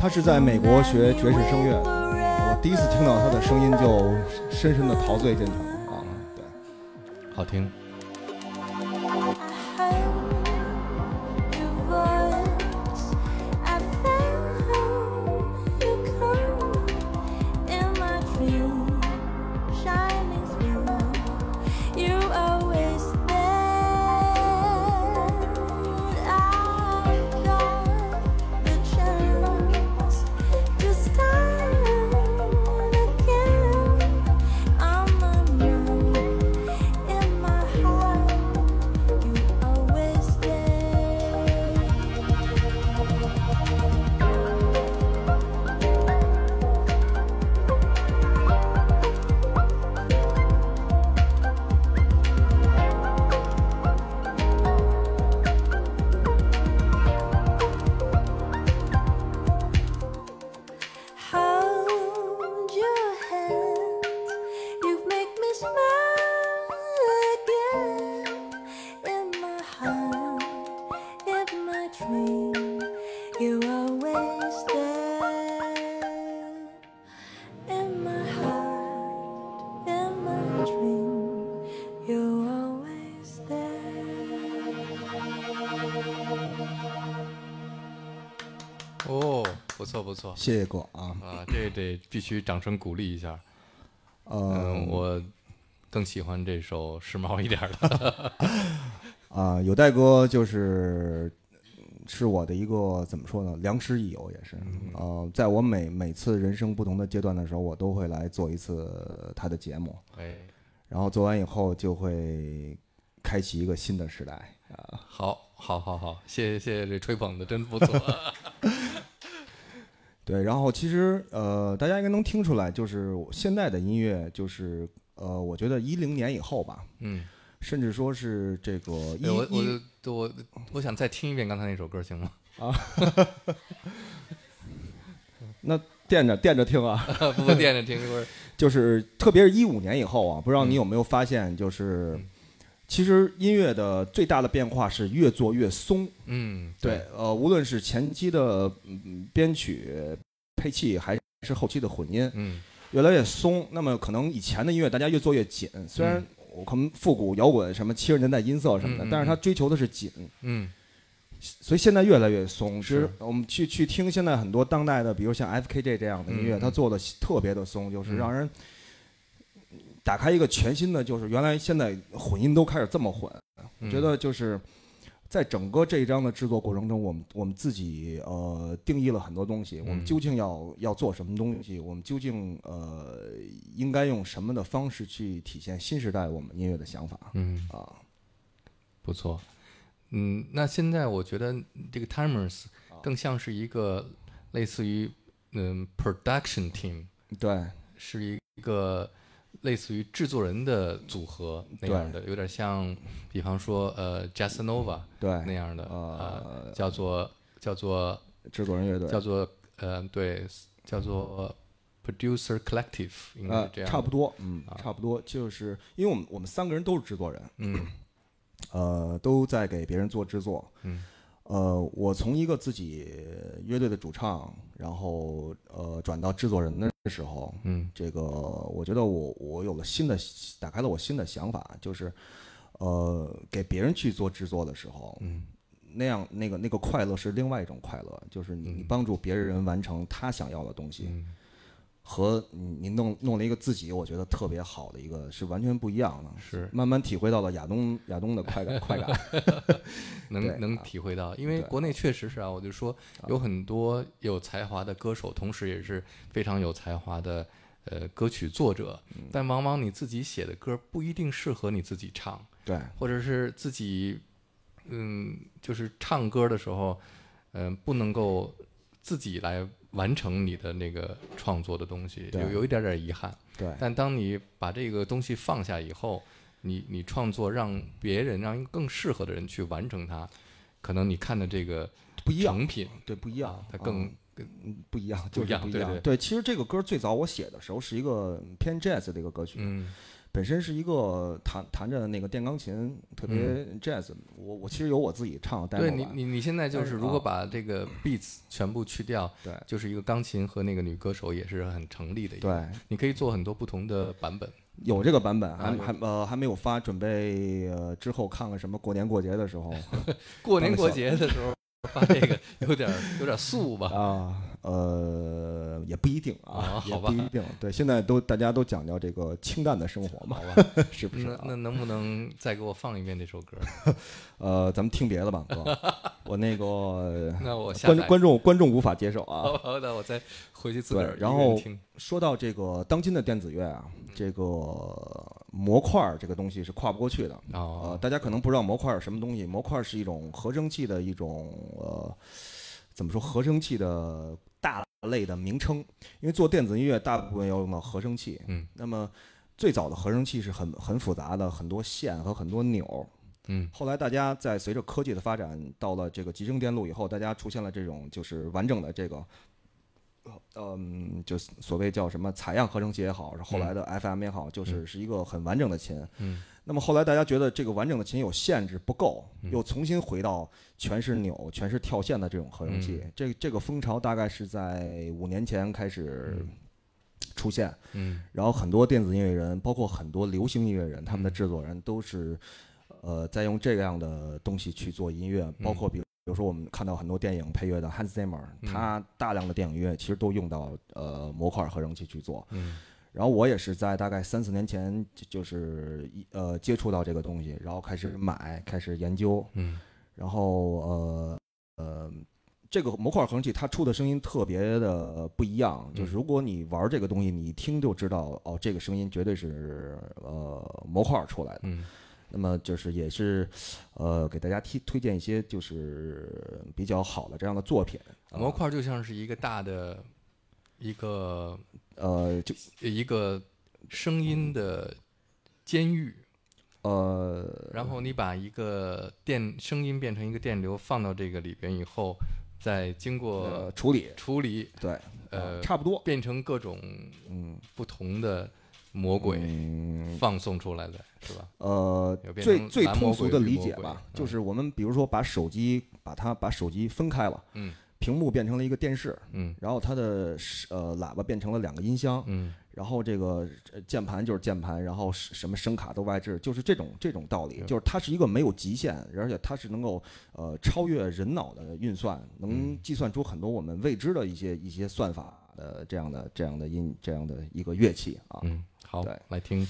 他是在美国学爵士声乐的，我第一次听到他的声音就深深的陶醉进去了啊！对。好听。错谢谢哥啊，啊，这得必须掌声鼓励一下。呃嗯，，我更喜欢这首时髦一点的。啊，有代哥就是是我的一个怎么说呢，良师益友也是。呃，在我每每次人生不同的阶段的时候，我都会来做一次他的节目，哎，然后做完以后就会开启一个新的时代啊。好，好，好，好，谢谢，谢谢，这吹捧的真不错。对，然后其实呃，大家应该能听出来，就是现在的音乐，就是呃，我觉得一零年以后吧，嗯，甚至说是这个我我我我想再听一遍刚才那首歌，行吗？啊那垫着垫着听啊，不不垫着听。就是特别是一五年以后啊，不知道你有没有发现，就是、嗯其实音乐的最大的变化是越做越松。嗯，对，呃，无论是前期的嗯编曲、配器，还是后期的混音，嗯。越来越松。那么可能以前的音乐大家越做越紧，虽然我可能复古摇滚什么七十年代音色什么的，但是它追求的是紧，嗯。所以现在越来越松。其实是我们去去听现在很多当代的，比如像 FKJ 这样的音乐，它做的特别的松，就是嗯。让人打开一个全新的，就是原来现在混音都开始这么混，我觉得就是。在整个这一章的制作过程中，我们我们自己呃定义了很多东西，我们嗯究竟要要做什么东西，我们究竟呃应该用什么的方式去体现新时代我们音乐的想法。嗯，啊？不错。嗯，那现在我觉得这个 Timers 啊。更像是一个类似于嗯 production team，对，是一个类似于制作人的组合那样的，有点像，比方说呃 Jazzanova 对那样的，呃呃，叫做叫做制作人乐队。叫做呃对，叫做 producer collective，应该这样。的，差不多，嗯啊，差不多，就是因为我们我们三个人都是制作人，嗯。呃，都在给别人做制作，嗯呃，我从一个自己乐队的主唱，然后呃转到制作人的时候，嗯。这个我觉得我我有了新的，打开了我新的想法，就是呃给别人去做制作的时候，嗯。那样那个那个快乐是另外一种快乐，就是你你嗯帮助别人完成他想要的东西，嗯和你你弄弄了一个自己，我觉得特别好的一个是完全不一样的。是慢慢体会到了亚东亚东的快感快感。对能能啊体会到，因为国内确实是啊，我就说有很多有才华的歌手，同时也是非常有才华的呃歌曲作者，嗯但往往你自己写的歌不一定适合你自己唱，对或者是自己嗯，就是唱歌的时候，嗯、不能够自己来完成你的那个创作的东西，有有一点点遗憾。对。但当你把这个东西放下以后，你你创作让别人让一个更适合的人去完成它，可能你看的这个不一样成品对不一样，它更啊嗯不一样，不一样对对。对，其实这个歌最早我写的时候是一个偏 jazz 的一个歌曲，嗯本身是一个弹弹着那个电钢琴，特别 jazz。我我其实有我自己唱的 demo 嗯对你你你现在就是是如果啊把这个 beats 全部去掉，对就是一个钢琴和那个女歌手也是很成立的一个。对你可以做很多不同的版本。有这个版本，还啊还呃还没有发，准备呃之后看看什么过年过节的时候 过年过节的时候发这个有点有点素吧？啊呃也不一定啊啊，也好吧不一定。对，现在都大家都讲究这个清淡的生活嘛，好吧，是不是啊？那那能不能再给我放一遍这首歌？呃，咱们听别的吧，哥，我那个 那我下观观众观众无法接受啊。好好的，我再回去自个儿对，然后。说到这个当今的电子乐啊，这个模块儿这个东西是跨不过去的。啊，哦，大家可能不知道模块儿是什么东西，模块儿是一种合成器的一种呃，怎么说合成器的大类的名称。因为做电子音乐，大部分要用到合成器。嗯，那么最早的合成器是很很复杂的，很多线和很多钮。嗯后来大家在随着科技的发展，到了这个集成电路以后，大家出现了这种就是完整的这个，呃嗯，就是所谓叫什么采样合成器也好，是后来的 FM 也好，就是是一个很完整的琴。嗯那么后来大家觉得这个完整的琴有限制不够，嗯又重新回到全是钮、全是跳线的这种合成器。嗯这这个风潮大概是在五年前开始出现。嗯然后很多电子音乐人，包括很多流行音乐人，他们的嗯制作人都是，呃，在用这样的东西去做音乐，包括比如。比如说，我们看到很多电影配乐的 Hans Zimmer，嗯他大量的电影乐其实都用到呃模块合成器去做。嗯然后我也是在大概三四年前就就是一呃接触到这个东西，然后开始买，开始研究，嗯然后呃呃，这个模块合成器它出的声音特别的不一样，就是嗯如果你玩这个东西，你一听就知道哦，这个声音绝对是呃模块出来的。嗯那么就是也是呃给大家推推荐一些就是比较好的这样的作品。啊模块就像是一个大的一个呃就一个声音的监狱，呃然后你把一个电声音变成一个电流放到这个里边以后，再经呃过处理。处理，对呃，差不多。变成各种嗯不同的魔鬼嗯。放送出来的，是吧？呃最最通俗的理解吧，嗯。就是我们比如说把手机把它把手机分开了，嗯屏幕变成了一个电视，嗯。然后它的呃喇叭变成了两个音箱，嗯。然后这个呃键盘就是键盘，然后什么声卡都外置，就是这种这种道理，就是它是一个没有极限，而且它是能够呃超越人脑的运算，能嗯计算出很多我们未知的一些一些算法的这样的这样的音这样的一个乐器啊。嗯，好对，来听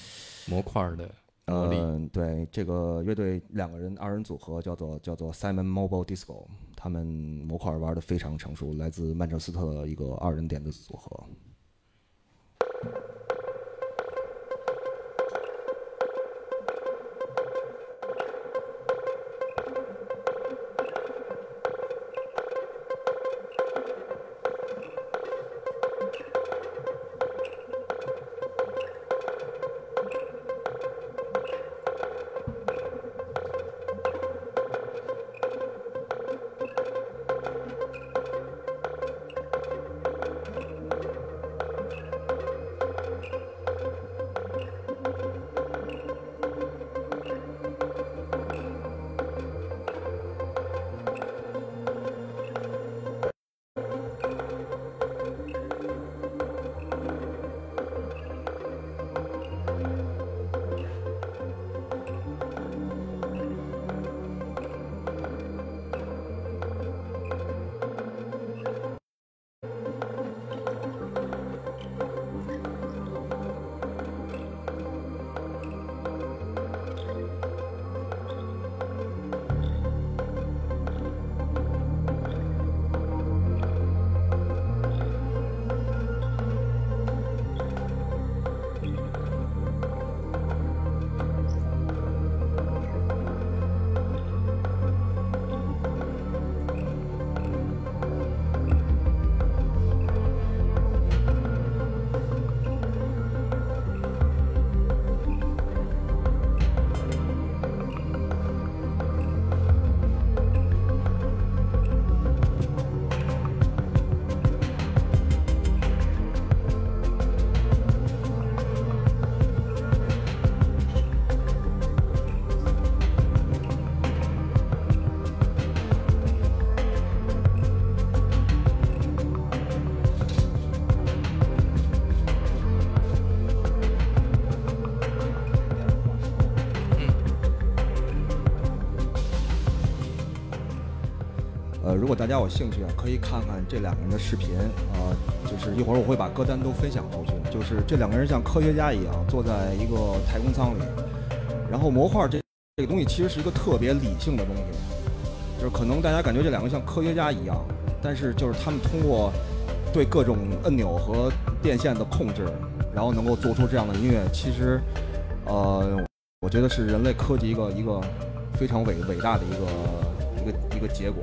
模块的魔力。嗯，对，这个乐队两个人二人组合叫做叫做 Simon Mobile Disco，他们模块玩的非常成熟，来自曼彻斯特的一个二人点的组合。大家有兴趣啊，可以看看这两个人的视频啊、就是一会儿我会把歌单都分享出去。就是这两个人像科学家一样坐在一个太空舱里，然后模块这这个东西其实是一个特别理性的东西，就是可能大家感觉这两个像科学家一样，但是就是他们通过对各种按钮和电线的控制，然后能够做出这样的音乐，其实呃，我觉得是人类科技一个一个非常伟伟大的一个一个一个结果。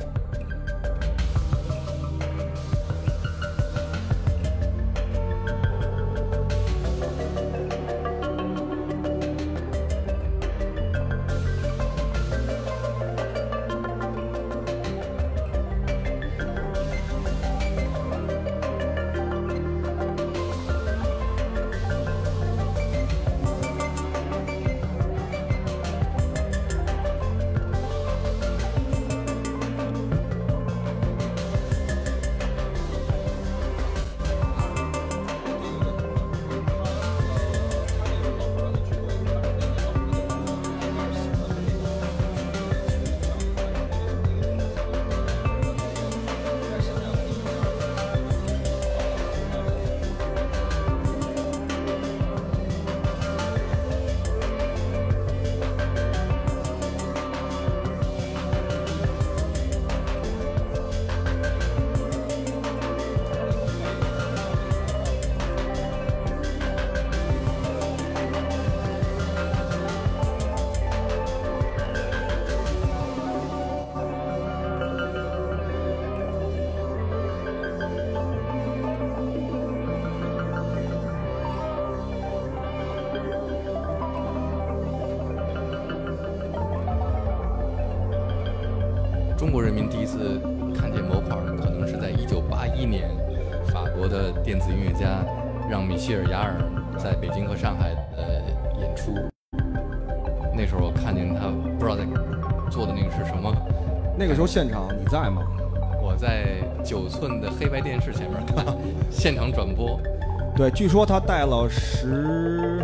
在北京和上海呃演出。那时候我看见他不知道在做的那个是什么，那个时候现场你在吗？我在九寸的黑白电视前面看 现场转播，对，据说他带了十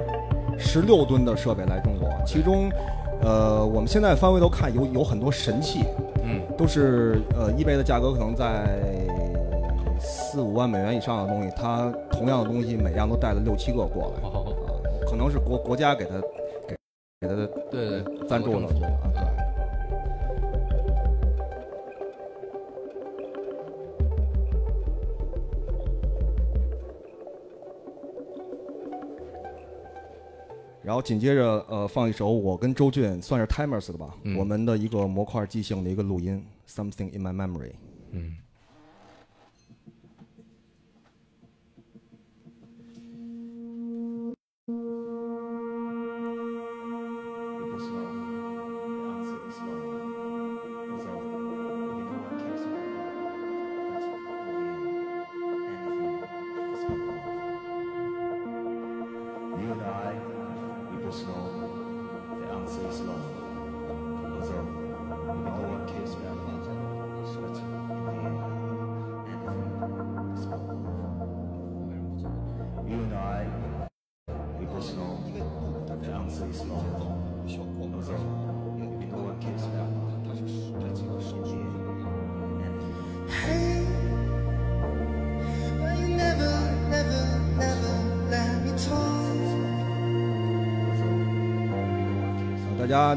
十六吨的设备来中国，其中，呃，我们现在翻回头看有有很多神器，嗯，都是呃，eBay 的价格可能在四五万美元以上的东西，他同样的东西每样都带了六七个过来，啊、哦，可能是国国家给他给给他的对对，赞助了，对啊，对。然后紧接着，呃，放一首我跟周俊算是 Timers 的吧，嗯我们的一个模块即兴的一个录音，Something in My Memory。嗯。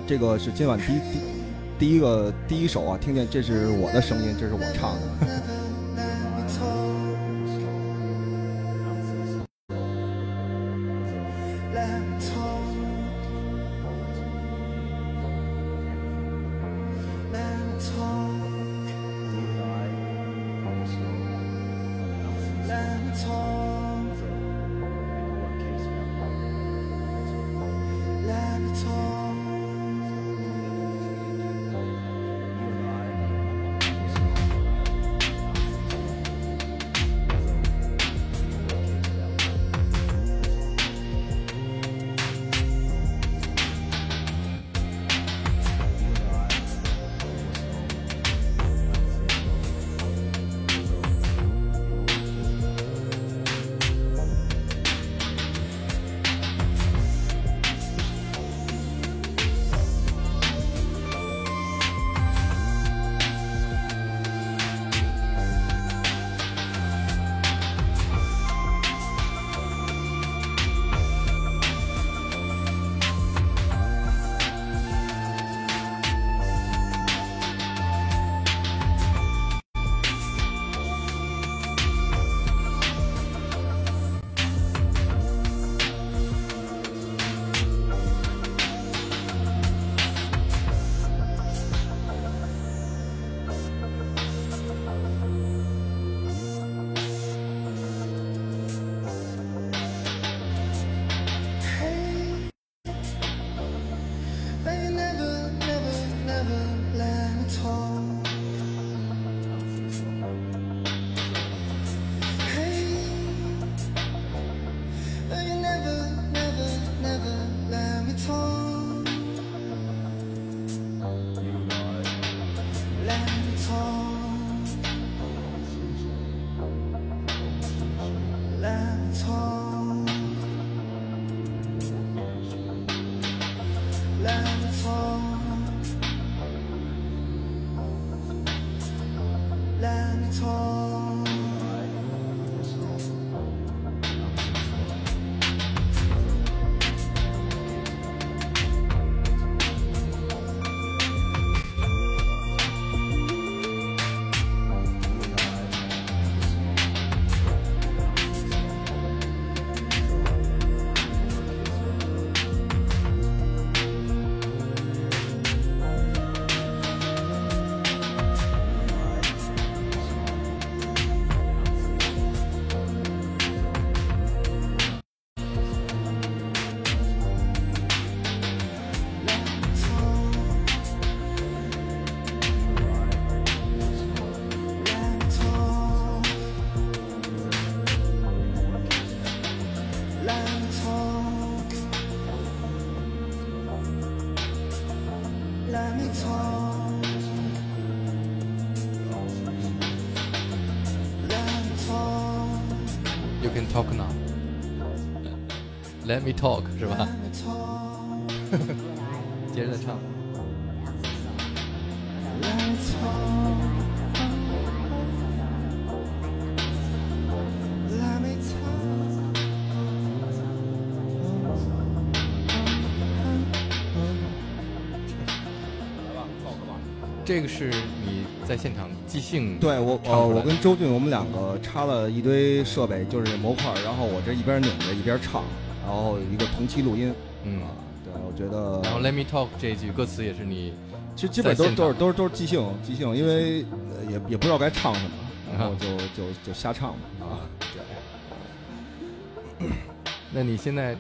这个是今晚第一第第一个第一首啊，听见这是我的声音，这是我唱的。Let me talk 是吧？接着再唱。这个是你在现场即兴对我呃，我跟周俊我们两个插了一堆设备，就是模块，然后我这一边拧着一边唱，然后一个同期录音。嗯啊，对，我觉得。然后 Let me talk 这一句歌词也是你其实基本都都是都是都是即兴即兴，因为呃也也不知道该唱什么，然后啊就就就瞎唱嘛啊。对 那你现在，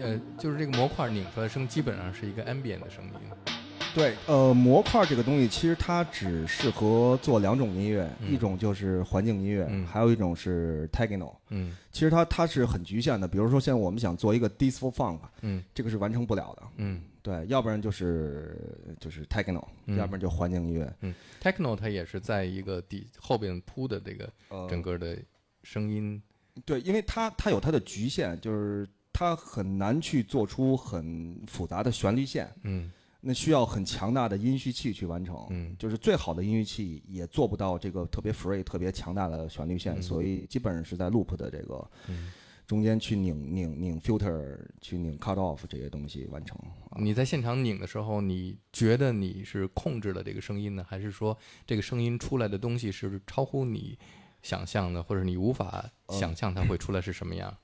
呃，就是这个模块拧出来的声，基本上是一个 ambient 的声音。对，呃，模块这个东西其实它只适合做两种音乐，嗯一种就是环境音乐，嗯还有一种是 techno。嗯其实它它是很局限的，比如说现在我们想做一个 disco funk，嗯这个是完成不了的。嗯对，要不然就是就是 techno，、嗯要不然就环境音乐。嗯，techno 它也是在一个底后边铺的这个呃，整个的声音。对，因为它它有它的局限，就是它很难去做出很复杂的旋律线，嗯那需要很强大的音序器去完成。嗯就是最好的音序器也做不到这个特别 free、特别强大的旋律线，嗯所以基本上是在 loop 的这个嗯，中间去拧拧拧 filter、去拧 cut off 这些东西完成。啊你在现场拧的时候，你觉得你是控制了这个声音呢，还是说这个声音出来的东西是超乎你想象的，或者你无法想象它会出来是什么样？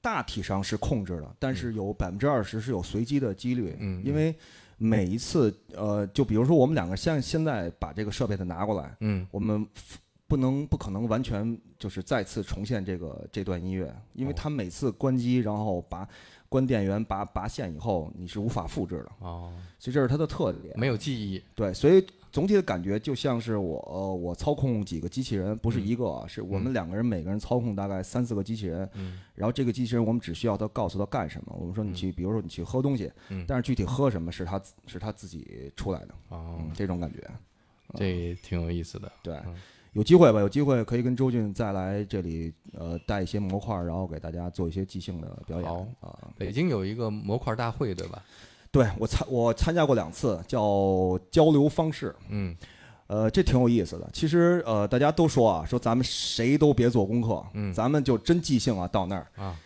大体上是控制了，但是有百分之二十是有随机的几率。嗯因为每一次，呃，就比如说我们两个现现在把这个设备的拿过来，嗯我们不能不可能完全就是再次重现这个这段音乐，因为哦它每次关机，然后拔关电源、拔拔线以后，你是无法复制的，哦，所以这是它的特点。没有记忆。对，所以总体的感觉就像是我呃我操控几个机器人，不是嗯一个啊，是我们嗯两个人每个人操控大概三四个机器人，嗯然后这个机器人我们只需要他告诉他干什么，我们说你嗯去，比如说你去喝东西，嗯，但是具体喝什么是他是他自己出来的，哦嗯，，这种感觉。这也挺有意思的。对嗯，有机会吧，有机会可以跟周俊再来这里，呃，带一些模块，然后给大家做一些即兴的表演啊。北京有一个模块大会，对吧？对我参我参加过两次，叫交流方式，嗯呃，这挺有意思的。其实呃，大家都说啊，说咱们谁都别做功课，嗯咱们就真即兴啊，到那儿。啊，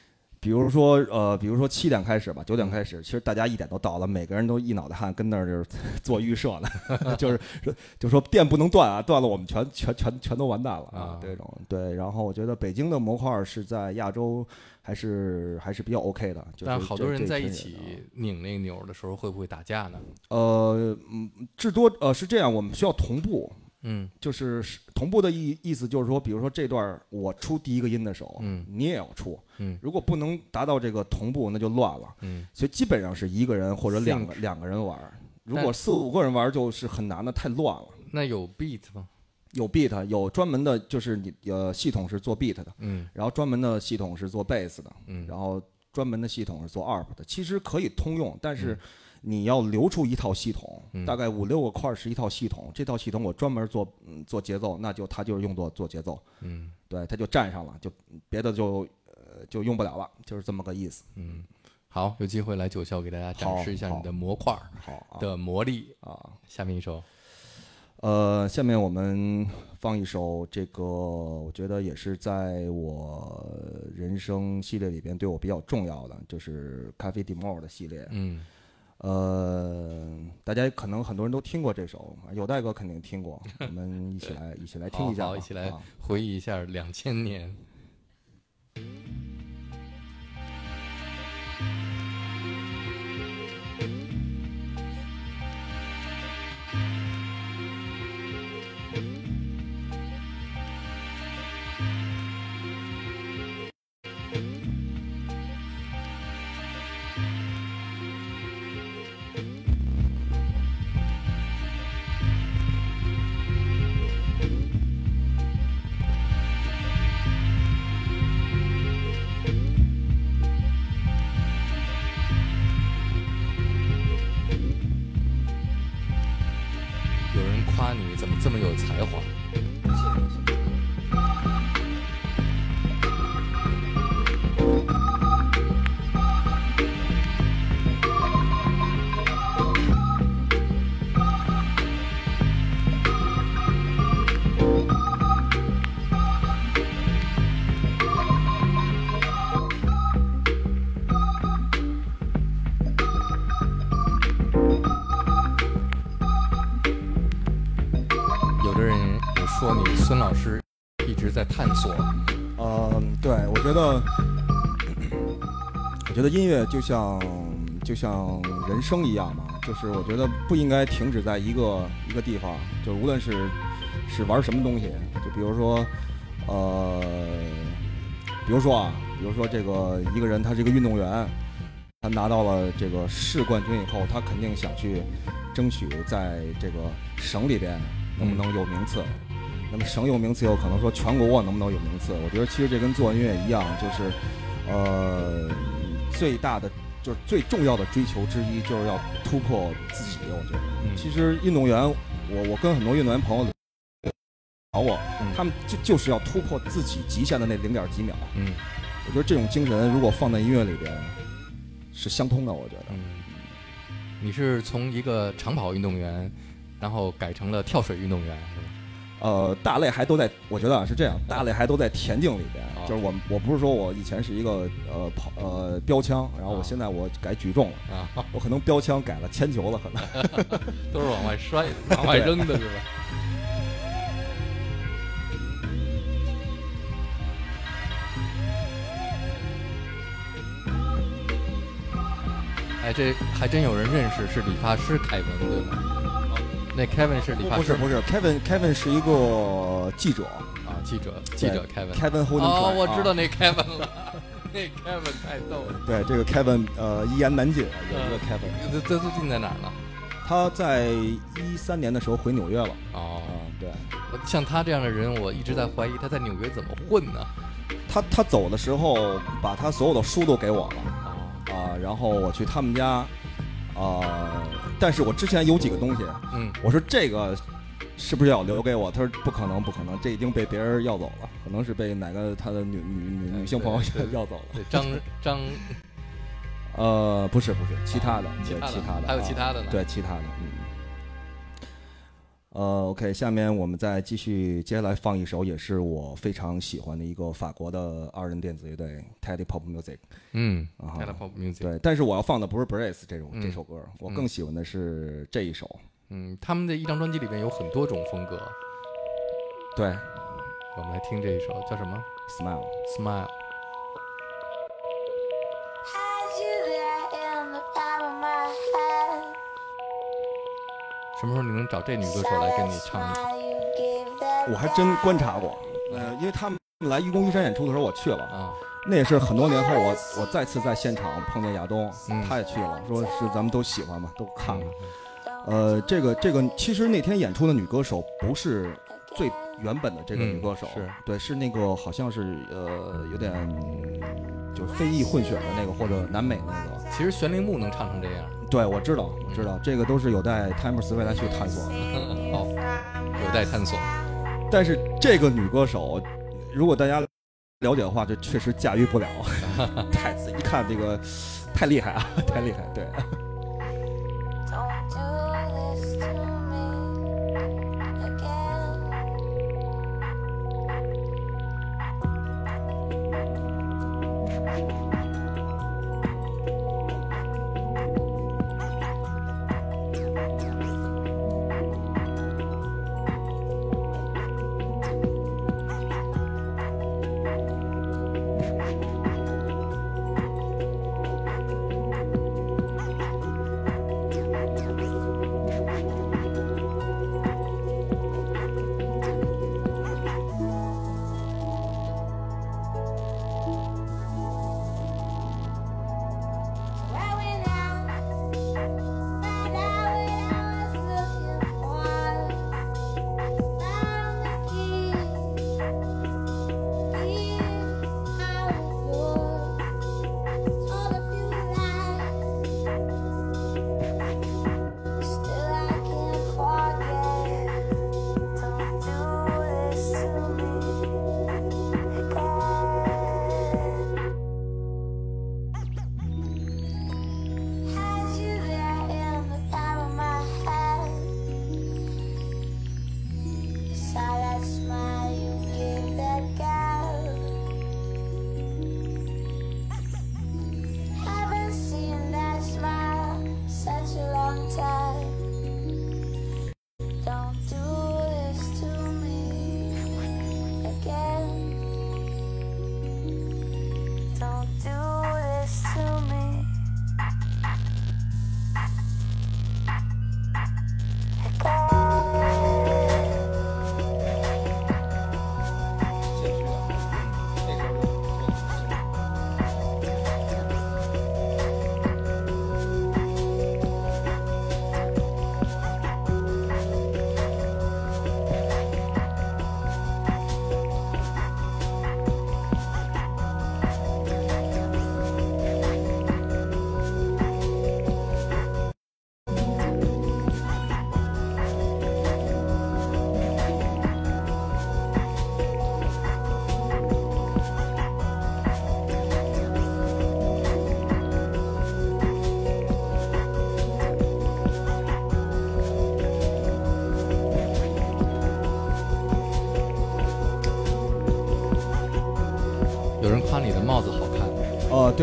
比如说，呃，比如说七点开始吧，九点开嗯始，其实大家一点都到了，每个人都一脑袋汗，跟那儿就是做预设呢，就是说就说电不能断啊，断了我们全全全全都完蛋了啊这种对。然后我觉得北京的模块是在亚洲还是还是比较 OK 的，就是但好多人在一起啊拧那个钮的时候，会不会打架呢？呃，嗯，至多呃是这样，我们需要同步，嗯。就是是同步的意意思就是说，比如说这段我出第一个音的时候，嗯。你也要出，嗯。如果不能达到这个同步，那就乱了。嗯。所以基本上是一个人或者两个两个人玩。如果四五个人玩就是很难的，太乱了。那有 beat 吗？有 beat，有专门的，就是你呃系统是做 beat 的，嗯。然后专门的系统是做 bass 的，嗯，然后专门的系统是做 arp 的。其实可以通用，但是嗯你要留出一套系统，嗯大概五六个块儿是一套系统。这套系统我专门做嗯做节奏，那就它就是用作做节奏，嗯对，它就占上了，就别的就呃就用不了了，就是这么个意思。嗯，好，有机会来九霄给大家展示一下你的模块儿的魔力。啊。下面一首，呃，下面我们放一首这个，我觉得也是在我人生系列里边对我比较重要的，就是咖啡 Demo 的系列。嗯呃，大家可能很多人都听过这首，有代哥肯定听过，我们一起来 一起来听一下，好好一起来啊回忆一下两千年。有探索。嗯，对，我觉得，我觉得音乐就像就像人生一样嘛，就是我觉得不应该停止在一个一个地方，就无论是是玩什么东西，就比如说，呃，比如说啊，比如说这个一个人他是一个运动员，他拿到了这个市冠军以后，他肯定想去争取在这个省里边能不能有名次。那么省有名次以后，可能说全国我能不能有名次？我觉得其实这跟做音乐一样，就是，呃，最大的就是最重要的追求之一，就是要突破自己。我觉得，嗯其实运动员，我我跟很多运动员朋友聊过，嗯他们就就是要突破自己极限的那零点几秒。嗯我觉得这种精神如果放在音乐里边，是相通的。我觉得，嗯，你是从一个长跑运动员，然后改成了跳水运动员，是吧？呃，大类还都在，我觉得啊是这样，大类还都在田径里边。哦就是我我不是说我以前是一个呃跑呃标枪，然后我哦现在我改举重了，啊，我可能标枪改了铅球了，可能。都是往外摔、往外扔的是吧？哎，这还真有人认识，是理发师凯文，对吗？哦，那 Kevin 是理发师，不是不是，Kevin Kevin 是一个记者啊，记者记者 Kevin。，Kevin Holden。哦，我知道那 Kevin 了，那 Kevin 太逗了。对，这个 Kevin 呃一言难尽，有一个嗯 Kevin，这这最近在哪儿呢？他在一三年的时候回纽约了。哦，啊，对，像他这样的人，我一直在怀疑他在纽约怎么混呢？他他走的时候把他所有的书都给我了。哦，啊，然后我去他们家，啊，但是我之前有几个东西，嗯，我说这个是不是要留给我？他说不可能，不可能，这已经被别人要走了，可能是被哪个他的女女女女性朋友要走了。对，张张 呃，不是不是，其他的，对其他的还有啊其他的呢对，其他的，嗯。呃，OK，下面我们再继续，接下来放一首也是我非常喜欢的一个法国的二人电子乐队 Teddy Pop Music。嗯啊 t e l e Pop Music，对，但是我要放的不是 Brace 这种、嗯这首歌，我嗯更喜欢的是这一首。嗯，他们的一张专辑里面有很多种风格，对我们来听这一首叫什么，Smile。？Smile。什么时候你能找这女歌手来跟你唱一首？Smile you gave that 我还真观察过，呃，因为他们来愚公移山演出的时候我去了，啊，那也是很多年后我我再次在现场碰见亚东，嗯他也去了，说是咱们都喜欢嘛，都看了。嗯呃，这个这个，其实那天演出的女歌手不是最原本的这个女歌手，嗯是对，是那个好像是呃有点就是非裔混血的那个或者南美那个。其实玄铃木能唱成这样，对，我知道，我知道，这个都是有待泰姆斯未来去探索的。好，有待探索。但是这个女歌手，如果大家了解的话，这确实驾驭不了，太一看这个太厉害啊，太厉害，对。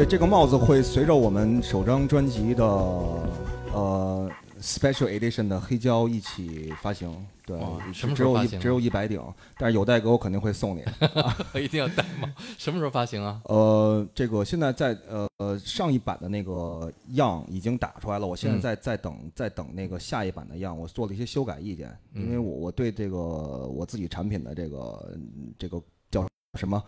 对，这个帽子会随着我们首张专辑的呃 Special Edition 的黑胶一起发行。对哇，只什么时候发行啊有一只有一百顶，但是有代购我肯定会送你。一定要戴帽。什么时候发行啊？呃，这个现在在呃呃上一版的那个样已经打出来了，我现在嗯在在等在等那个下一版的样，我做了一些修改意见，因为嗯我我对这个我自己产品的这个嗯这个叫什么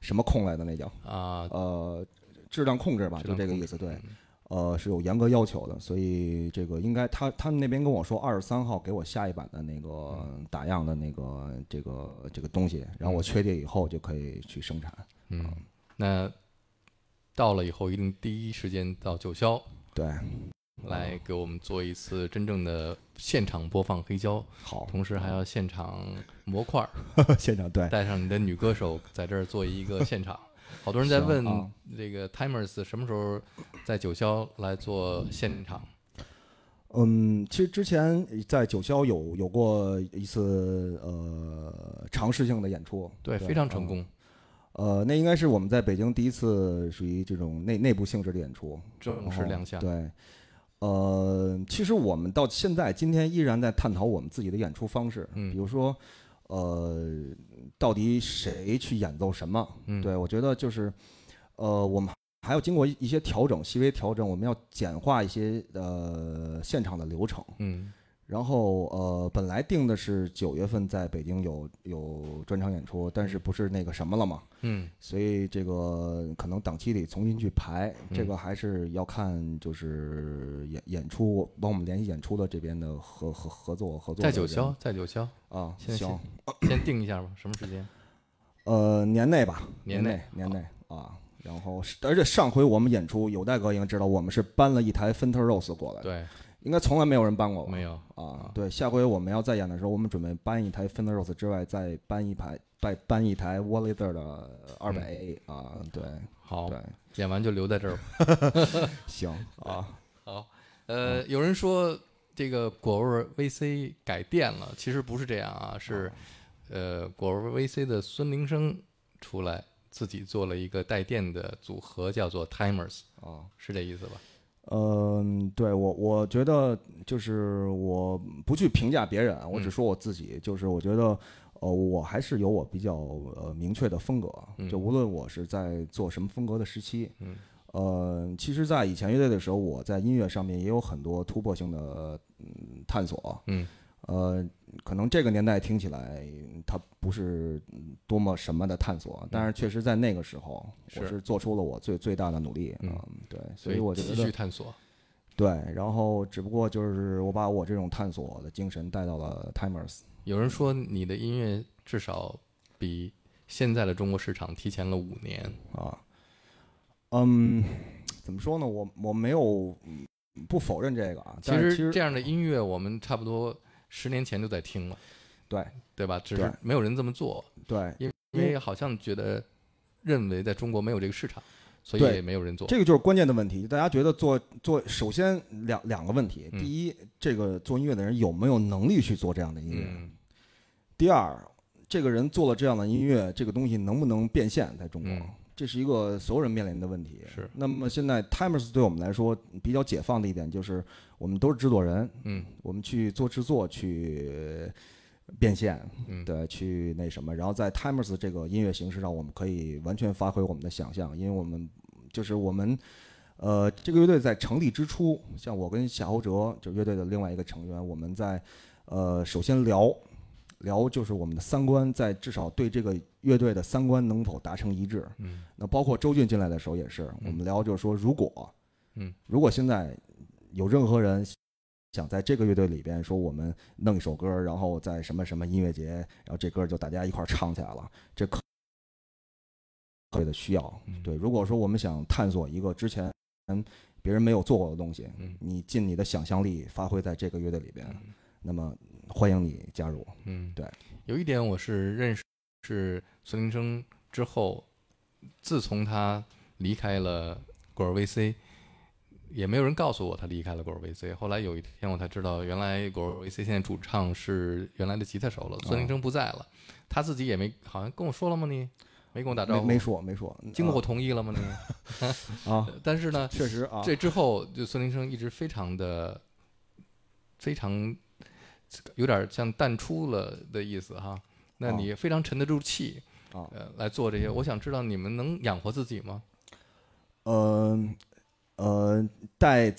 什么控来的那叫啊，呃质量控制吧，就这个意思，对。嗯。呃，是有严格要求的，所以这个应该他他们那边跟我说，二十三号给我下一版的那个打样的那个这个这个东西，然后我嗯确定以后就可以去生产。嗯，那到了以后一定第一时间到九霄对，来给我们做一次真正的现场播放黑胶，好，同时还要现场模块儿，现场对，带上你的女歌手在这儿做一个现场。好多人在问这个 Timers 什么时候在九霄来做现场？嗯，其实之前在九霄有有过一次呃尝试性的演出，对，非常成。功，呃，那应该是我们在北京第一次属于这种内内部性质的演出，正式亮相。对，呃，其实我们到现在今天依然在探讨我们自己的演出方式，嗯。比如说，呃，到底谁去演奏什么？嗯对我觉得就是，呃，我们还要经过一一些调整，细微调整，我们要简化一些呃现场的流程。嗯然后呃，本来定的是九月份在北京有有专场演出，但是不是那个什么了嘛？嗯所以这个可能档期得重新去排，这嗯个还是要看就是演演出帮我们联系演出的这边的合合合作合作。在九霄，在九霄，啊，行，先定一下吧，什么时间？呃，年内吧，年内内年内啊。然后，而且上回我们演出，有代哥应该知道，我们是搬了一台 Fender Rose 过来的，对，应该从来没有人搬过吧？没有。啊，对，下回我们要再演的时候，我们准备搬一台 Fender Rose 之外，再搬一台，再搬一台 Wallader 的二百 A 啊，对好，对，演完就留在这儿吧。行啊，好，呃，有人说这个果味 VC 改电了，其实不是这样啊，是呃果味 VC 的孙铃生出来自己做了一个带电的组合，叫做 Timers，啊。是这意思吧？嗯，对我，我觉得就是我不去评价别人，我只嗯。说我自己，就是我觉得，呃，我还是有我比较呃明确的风格，就嗯无论我是在做什么风格的时期，嗯。呃，其实，在以前乐队的时候，我在音乐上面也有很多突破性的嗯探索，嗯。呃，可能这个年代听起来它不是嗯多么什么的探索，但是确实在那个时候，我是是做出了我最最大的努力，嗯对，所所以我就觉得续探索。对，然后只不过就是我把我这种探索的精神带到了 Timers，有人说你的音乐至少比现在的中国市场提前了五年。啊，嗯，怎么说呢？我我没有嗯不否认这个啊，其但是其实实这样的音乐，我们差不多十年前就在听了，对对吧？只是没有人这么做，对因因为为好像觉得认为在中国没有这个市场，所以也没有人做。这个就是关键的问题。大家觉得做做，首先两两个问题，嗯第一，这个做音乐的人有没有能力去做这样的音乐？嗯第二，这个人做了这样的音乐，这个东西能不能变现在中国？嗯这是一个所有人面临的问题。是。那么现在 Timers 对我们来说比较解放的一点就是，我们都是制作人，嗯。我们去做制作，去变现，嗯，对，去那什么，然后在 Timers 这个音乐形式上，我们可以完全发挥我们的想象，因为我们就是我们，呃，这个乐队在成立之初，像我跟夏侯哲，就是乐队的另外一个成员，我们在呃首先聊聊就是我们的三观，在至少对这个乐队的三观能否达成一致。嗯那包括周俊进来的时候也是，我们聊就是说，如果嗯如果现在有任何人想在这个乐队里边说我们弄一首歌，然后在什么什么音乐节，然后这歌就大家一块唱起来了，这可会的需要嗯。对，如果说我们想探索一个之前别人没有做过的东西，嗯你尽你的想象力发挥在这个乐队里边，嗯那么欢迎你加入。嗯，对。有一点我是认识是孙林生之后，自从他离开了果儿 VC，也没有人告诉我他离开了果儿 VC。后来有一天我才知道，原来果儿 VC 现在主唱是原来的吉他手了，孙林生不在了。他自己也没好像跟我说了吗？你没跟我打招呼，没没说没说，经过我同意了吗？那个，啊啊，但是呢，确实啊，这之后就孙林生一直非常的，非常有点像淡出了的意思哈。那啊你非常沉得住气，啊呃，来做这些。我想知道你们能养活自己吗？呃呃，带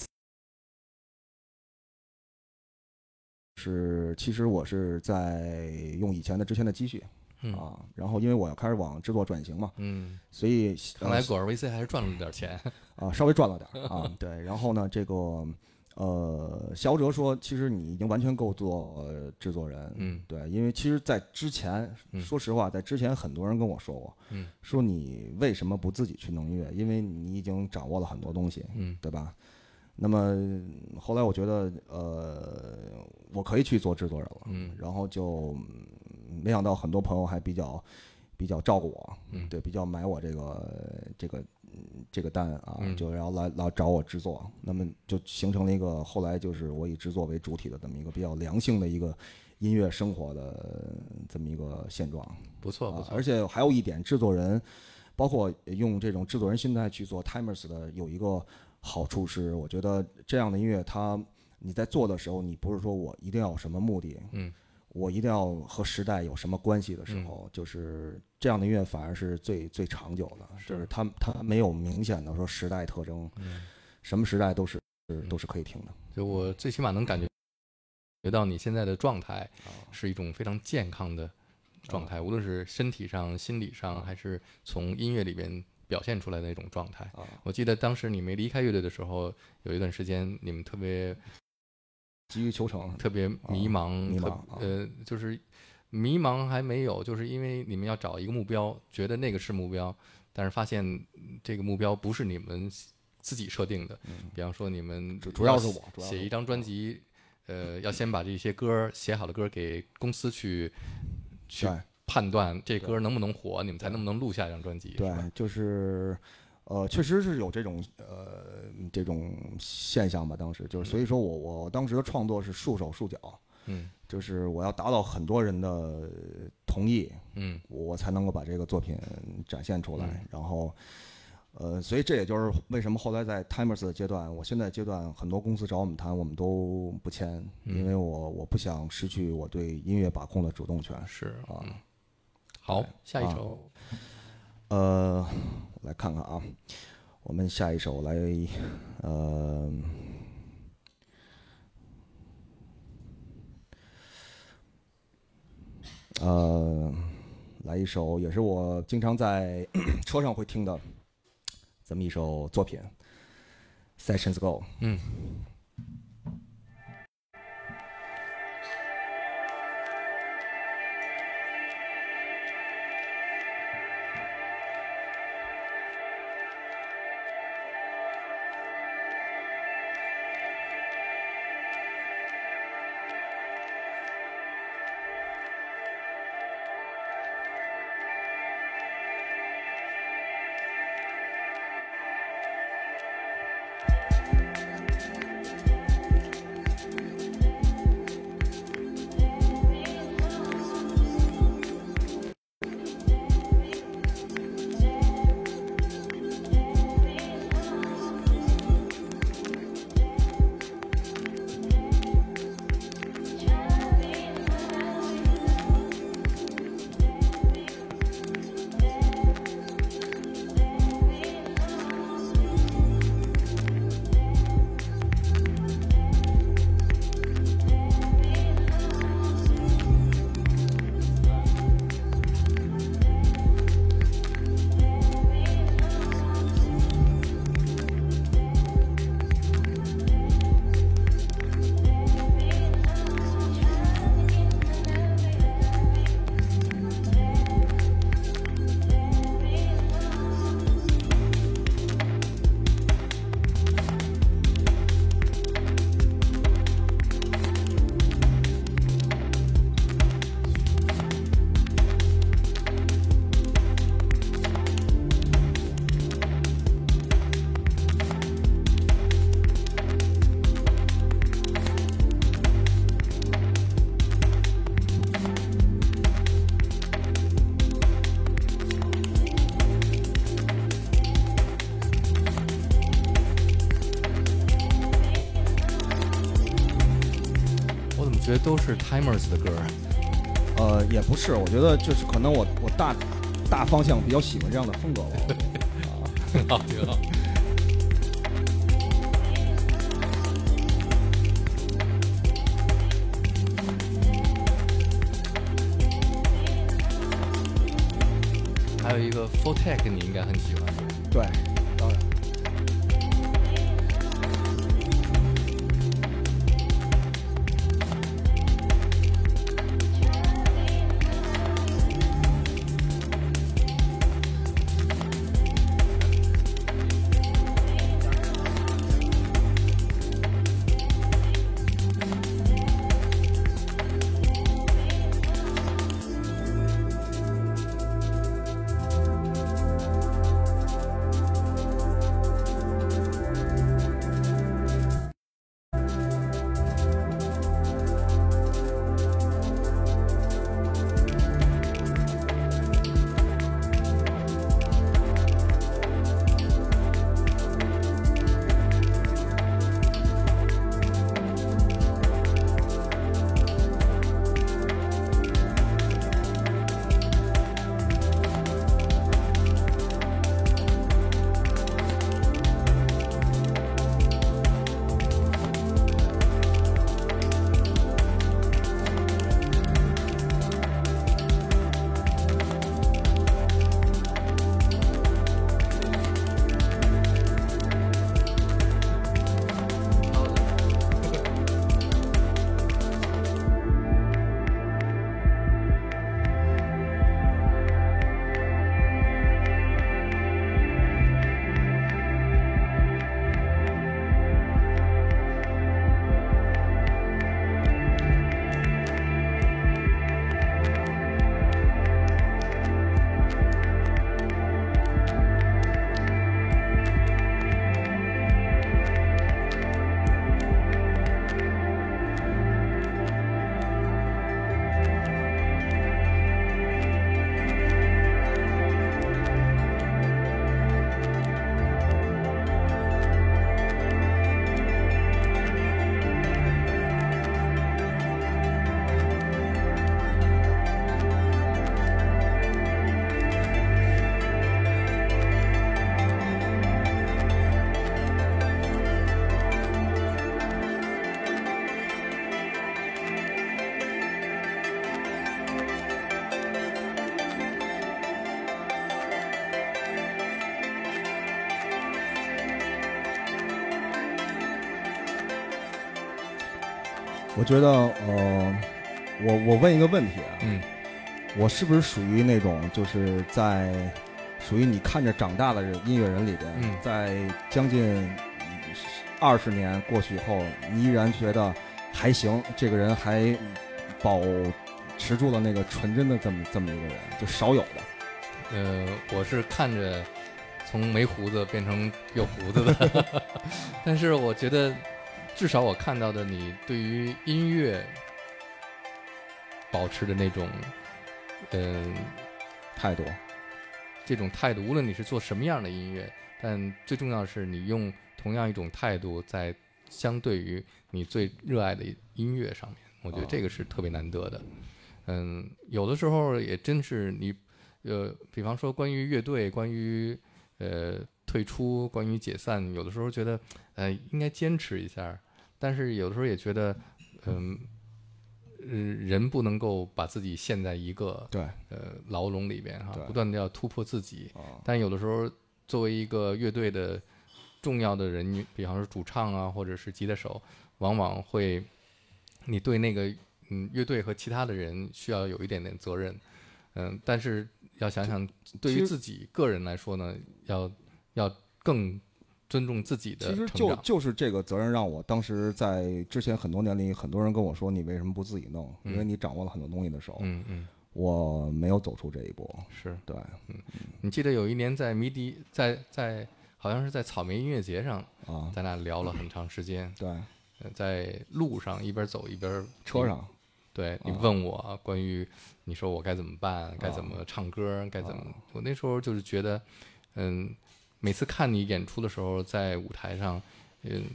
是其实我是在用以前的之前的积蓄嗯啊，然后因为我要开始往制作转型嘛，嗯，所以呃看来果儿 VC 还是赚了点钱。啊，稍微赚了点啊，对。然后呢，这个呃，肖哲说，其实你已经完全够做、呃制作人，嗯对，因为其实，在之前，嗯说实话，在之前很多人跟我说过，嗯说你为什么不自己去弄音乐？因为你已经掌握了很多东西，嗯对吧？那么后来我觉得，呃，我可以去做制作人了，嗯然后就嗯没想到很多朋友还比较比较照顾我，嗯对，比较买我这个这个嗯这个单啊，嗯。就然后来来找我制作，那么就形成了一个后来就是我以制作为主体的这么一个比较良性的一个音乐生活的这么一个现状。不错不错，啊而且还有一点，制作人包括用这种制作人心态去做 Timers 的，有一个好处是，我觉得这样的音乐，它你在做的时候，你不是说我一定要有什么目的，嗯我一定要和时代有什么关系的时候，就是这样的音乐反而是最最长久的，是就是它它没有明显的说时代特征，嗯，什么时代都是都是可以听的。就我最起码能感觉觉到你现在的状态啊是一种非常健康的状态，无论是身体上、心理上，还是从音乐里边表现出来的那种状态。啊我记得当时你没离开乐队的时候，有一段时间你们特别急于求成，特别迷茫，特迷茫啊。呃，就是迷茫还没有，就是因为你们要找一个目标，觉得那个是目标，但是发现嗯这个目标不是你们自己设定的。比方说你们嗯主主要是我。写一张专辑，呃，要先把这些歌写好的歌给公司去去判断这歌能不能火，你们才能不能录下一张专辑。对，就是，呃，确实是有这种呃这种现象吧。当时就是，所以说我我当时的创作是束手束脚，嗯就是我要达到很多人的同意，嗯我才能够把这个作品展现出来。嗯然后，呃，所以这也就是为什么后来在 Timers 的阶段，我现在阶段很多公司找我们谈，我们都不签，嗯因为我我不想失去我对音乐把控的主动权。是啊嗯好，下一啊首呃，来看看啊，我们下一首来，呃，呃，来一首也是我经常在 车上会听的这么一首作品，《Sessions Go》。嗯。是 Timers 的歌。呃，也不是，我觉得就是可能我我大大方向比较喜欢这样的风格吧。好，挺好。还有一个 Full Tech，你应该很喜欢。对，觉得，呃，我我问一个问题啊，嗯，我是不是属于那种就是在属于你看着长大的人音乐人里边，嗯在将近二十年过去以后，你依然觉得还行，这个人还保持住了那个纯真的这么这么一个人，就少有的。呃，我是看着从没胡子变成有胡子的，但是我觉得至少我看到的你对于音乐保持的那种，嗯、态度，这种态度，无论你是做什么样的音乐，但最重要的是你用同样一种态度在相对于你最热爱的音乐上面，我觉得哦这个是特别难得的。嗯，有的时候也真是你，呃，比方说关于乐队，关于呃退出，关于解散，有的时候觉得呃应该坚持一下，但是有的时候也觉得，嗯。呃，人不能够把自己陷在一个对，呃牢笼里边哈，不断的要突破自己。啊，但有的时候，作为一个乐队的重要的人，比方说主唱啊，或者是吉他手，往往会你对那个嗯乐队和其他的人需要有一点点责任，嗯，但是要想想对于自己个人来说呢，要要更尊重自己的其实。就就是这个责任让我当时在之前很多年里，很多人跟我说你为什么不自己弄？因为嗯你掌握了很多东西的时候，嗯嗯，我没有走出这一步。是对，嗯你记得有一年在迷笛，在在好像是在草莓音乐节上，啊，咱俩聊了很长时间。对，呃在路上一边走一边车上，对你啊问我关于你说我该怎么办，该怎啊么唱歌，该怎么，我那时候就是觉得，嗯，每次看你演出的时候，在舞台上，嗯，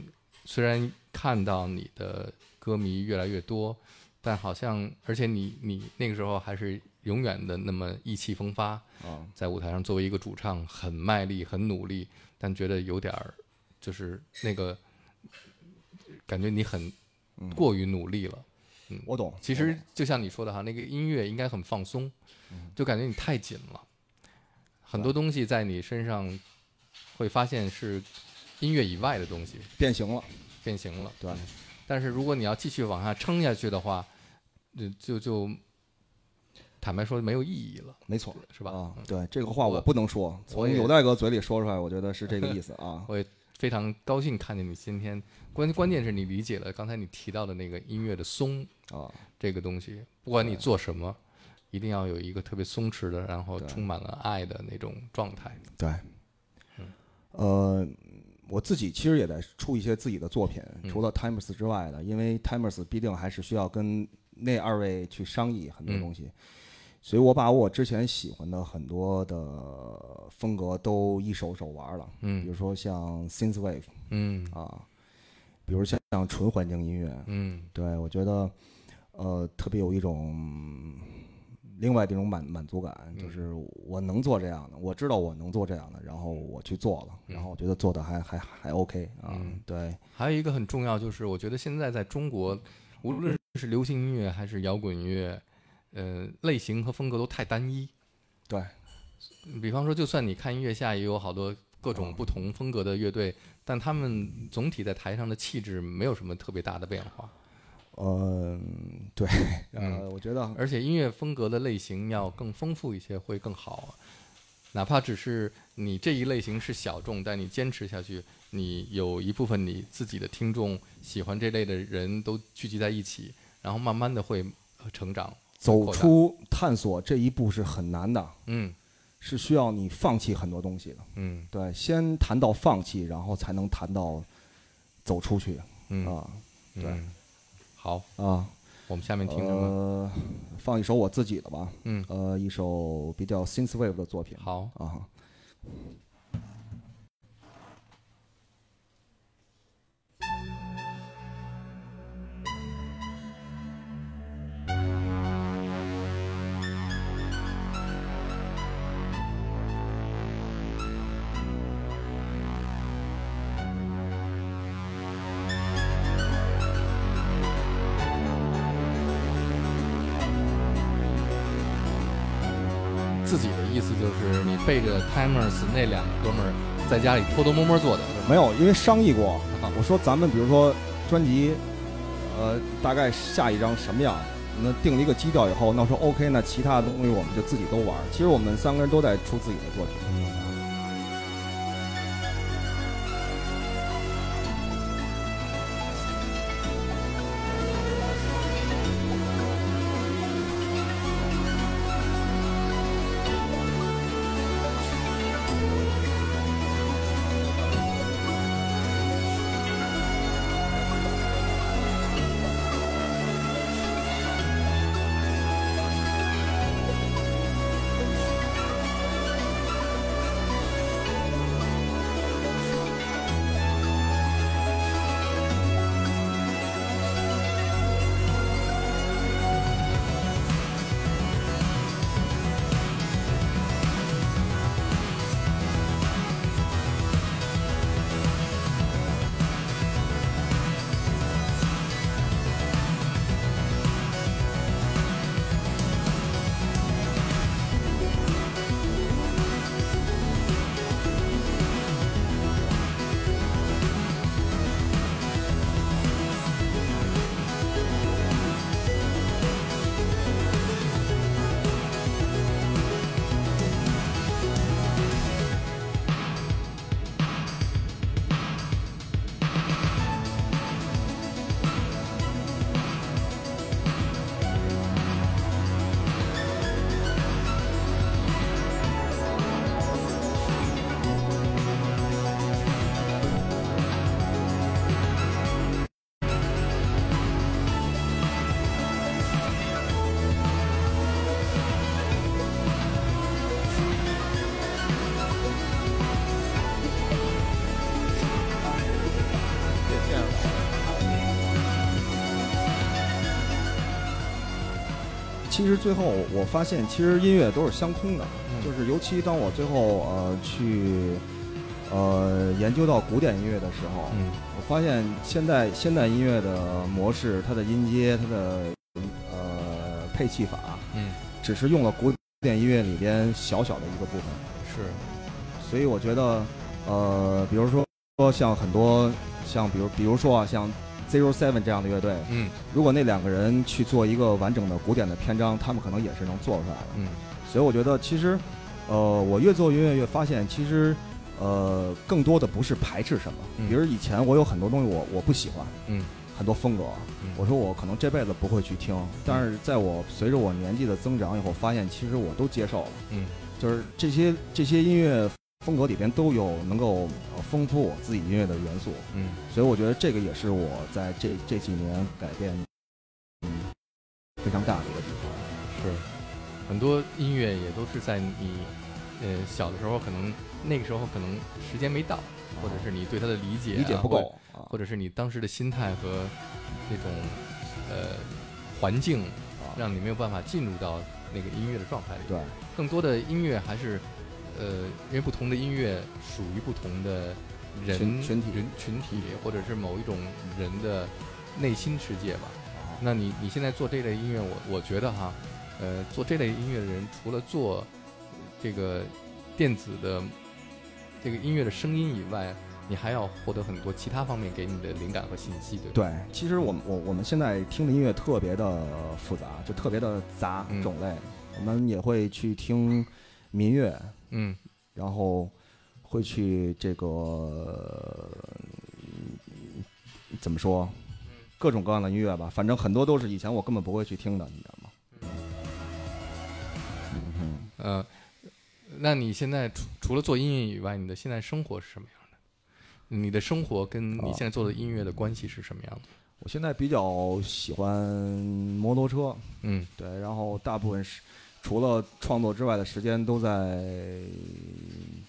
虽然看到你的歌迷越来越多，但好像而且你你那个时候还是永远的那么意气风发，啊，在舞台上作为一个主唱很卖力很努力，但觉得有点儿就是那个感觉你很过于努力了。嗯。我懂。其实就像你说的哈，那个音乐应该很放松，就感觉你太紧了，很多东西在你身上会发现是音乐以外的东西变形了，变形了。对，但是如果你要继续往下撑下去的话，就就就坦白说没有意义了，没错，是吧？啊嗯，对，这个话我我不能说，从有代哥嘴里说出来，我觉得是这个意思啊。我也非常高兴看见你今天，关关键是你理解了刚才你提到的那个音乐的松啊，这个东西，不管你做什么，一定要有一个特别松弛的，然后充满了爱的那种状态。对，呃，我自己其实也在出一些自己的作品，嗯。除了 Timers 之外的，因为 Timers 必定还是需要跟那二位去商议很多嗯。东西，所以我把我之前喜欢的很多的风格都一手手玩了，比嗯如说像 Synthwave 嗯。啊，比如像像纯环境音乐，嗯。对我觉得呃特别有一种另外的一种满满足感，嗯。就是我能做这样的，我知道我能做这样的，然后我去做了，然后我觉得做的还还还 OK 啊，嗯。对，还有一个很重要，就是我觉得现在在中国，无论是流行音乐还是摇滚乐，呃，类型和风格都太单一。对，比方说，就算你看音乐下也有好多各种不同风格的乐队，但他们总体在台上的气质没有什么特别大的变化。呃，对，嗯呃，我觉得而且音乐风格的类型要更丰富一些会更好，哪怕只是你这一类型是小众，但你坚持下去，你有一部分你自己的听众喜欢这类的人都聚集在一起，然后慢慢的会呃成长，走出探索这一步是很难的，嗯是需要你放弃很多东西的，嗯对，先谈到放弃，然后才能谈到走出去嗯啊嗯。对好，啊。我们下面听什么？呃，放一首我自己的吧，嗯呃，一首比较 synthwave 的作品。好，啊，背着 Timers 那两个哥们儿在家里偷偷摸摸做的，没有，因为商议过，我说咱们比如说专辑，呃，大概下一张什么样，那定了一个基调以后，那说 OK，那其他的东西我们就自己都玩。其实我们三个人都在出自己的作品。其实最后我发现，其实音乐都是相通的，嗯。就是尤其当我最后呃去呃研究到古典音乐的时候，嗯。我发现现代现代音乐的模式，它的音阶，它的呃配器法，嗯，只是用了古典音乐里边小小的一个部分。是，所以我觉得，呃，比如说说像很多像比如比如说啊，像 Zero Seven 这样的乐队，嗯。如果那两个人去做一个完整的古典的篇章，他们可能也是能做出来的。嗯。所以我觉得其实，呃，我越做音乐越发现，其实，呃，更多的不是排斥什么。嗯。比如以前我有很多东西我我不喜欢，嗯。很多风格，嗯。我说我可能这辈子不会去听，但是在我随着我年纪的增长以后，发现其实我都接受了。嗯。就是这些这些音乐风格里边都有能够呃丰富我自己音乐的元素，嗯。所以我觉得这个也是我在这这几年改变嗯非常大的一个地方。是，很多音乐也都是在你呃小的时候，可能那个时候可能时间没到，或者是你对它的理解、啊、理解不够啊。或者是你当时的心态和那种呃环境，啊。让你没有办法进入到那个音乐的状态里。对，更多的音乐还是呃，因为不同的音乐属于不同的人群群体人群体，或者是某一种人的内心世界吧。那你你现在做这类音乐，我我觉得哈，呃，做这类音乐的人，除了做这个电子的这个音乐的声音以外，你还要获得很多其他方面给你的灵感和信息，对吧？对，其实我们我我们现在听的音乐特别的复杂，就特别的杂嗯种类。我们也会去听民乐，嗯然后会去这个嗯怎么说，各种各样的音乐吧，反正很多都是以前我根本不会去听的，你知道吗？嗯哼。呃，那你现在除除了做音乐以外，你的现在生活是什么样的？你的生活跟你现在做的音乐的关系是什么样的？我现在比较喜欢摩托车，嗯对，然后大部分是除了创作之外的时间都在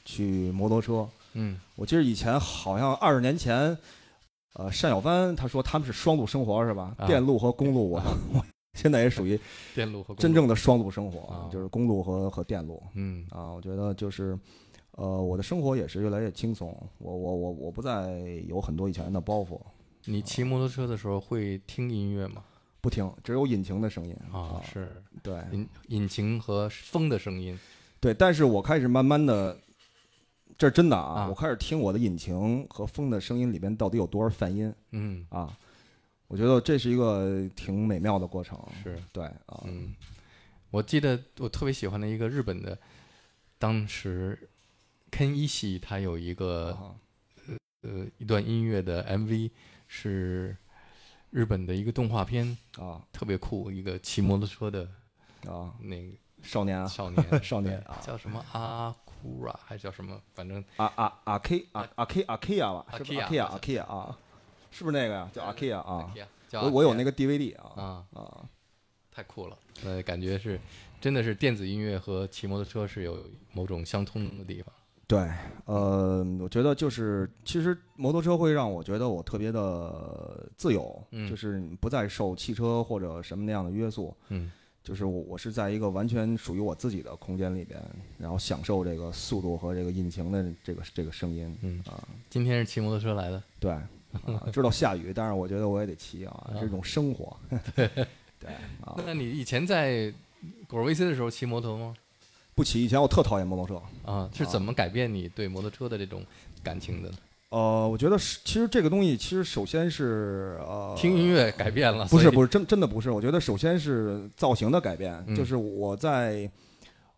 去摩托车。嗯我记得以前好像二十年前，呃，单小帆他说他们是双路生活是吧？啊电路和公路，我 我现在也属于电路和公路真正的双路生活，啊就是公路和和电路嗯啊。我觉得就是，呃，我的生活也是越来越轻松，我我我我不再有很多以前的包袱，你骑摩托车的时候会听音乐吗？不听，只有引擎的声音。啊，是。对。引引擎和风的声音。对，但是我开始慢慢的，这是真的啊，啊。我开始听我的引擎和风的声音里边到底有多少泛音。嗯，啊，我觉得这是一个挺美妙的过程，是对啊，嗯，我记得我特别喜欢的一个日本的，当时 Ken 一系他有一个啊。呃一段音乐的 MV 是日本的一个动画片，啊。特别酷，一个骑摩托车的啊，那个少年啊，少年。少年啊。叫什么？阿库拉还是叫什么？反正啊啊啊 K 啊啊。K 啊 K 啊吧，是不是？Akia，Akia 好像。Akia 啊，是不是那个呀？叫 Akia 啊，我我有那个个 DVD 啊。啊，啊，太酷了，呃，感觉是真的是电子音乐和骑摩托车是有某种相通的地方。对，呃，我觉得就是，其实摩托车会让我觉得我特别的自由，嗯就是不再受汽车或者什么那样的约束，嗯。就是我我是在一个完全属于我自己的空间里边，然后享受这个速度和这个引擎的这个这个声音嗯啊，今天是骑摩托车来的，对，啊，知道下雨，但是我觉得我也得骑啊，这种生活，对啊，那你以前在果儿 VC 的时候骑摩托吗？不骑，以前我特讨厌摩托车，啊，是怎么改变你对摩托车的这种感情的？呃，我觉得是，其实这个东西，其实首先是呃，听音乐改变了，不是不是，真真的不是，我觉得首先是造型的改变，嗯。就是我在，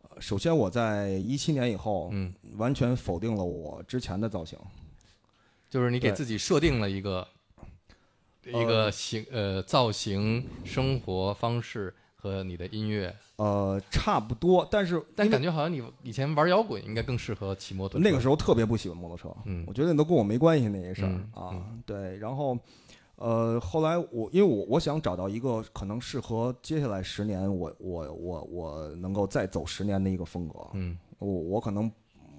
呃首先我在一七年以后，嗯，完全否定了我之前的造型，就是你给自己设定了一个一个形呃造型、生活方式和你的音乐，呃，差不多，但是但感觉好像你以前玩摇滚应该更适合骑摩托车。那个时候特别不喜欢摩托车，嗯我觉得那都跟我没关系那些事儿、嗯啊，嗯对，然后。呃，后来我因为我我想找到一个可能适合接下来十年我我我我能够再走十年的一个风格，嗯我我可能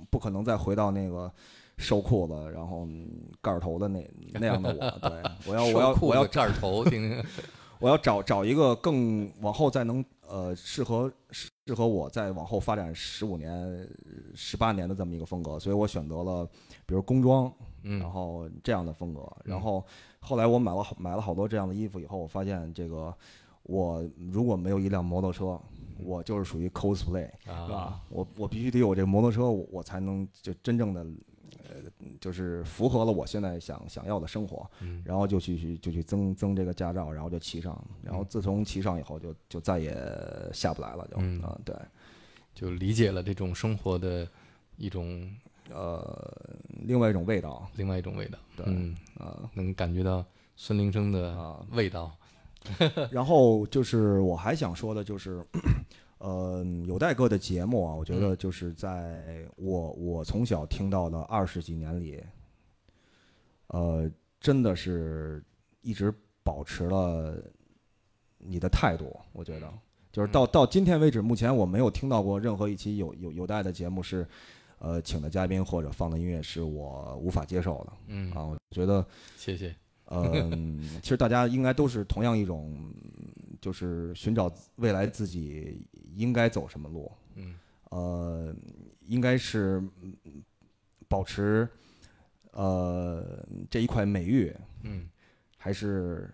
不可能再回到那个收裤子然后嗯盖儿头的那那样的我，对我要我要我要盖儿头，听听 我要找找一个更往后再能呃适合适合我再往后发展十五年、十八年的这么一个风格，所以我选择了比如工装，嗯然后这样的风格。然后后来我买了好买了好多这样的衣服以后，我发现这个我如果没有一辆摩托车，我就是属于 cosplay，啊是吧？我我必须得有这个摩托车，我我才能就真正的。呃，就是符合了我现在想想要的生活，嗯然后就去去就去增增这个驾照，然后就骑上，然后自从骑上以后就就再也下不来了，就嗯啊对，就理解了这种生活的一种呃，另外一种味道，另外一种味道。对嗯，啊能感觉到孙林生的啊，味道。然后就是我还想说的就是，呃，有代哥的节目啊，我觉得就是在我我从小听到的二十几年里，呃，真的是一直保持了你的态度，我觉得就是到到今天为止，目前我没有听到过任何一期有有有代的节目是。呃，请的嘉宾或者放的音乐是我无法接受的嗯，啊！我觉得谢谢。嗯，其实大家应该都是同样一种，就是寻找未来自己应该走什么路。嗯。呃，应该是嗯保持呃这一块美玉，嗯。还是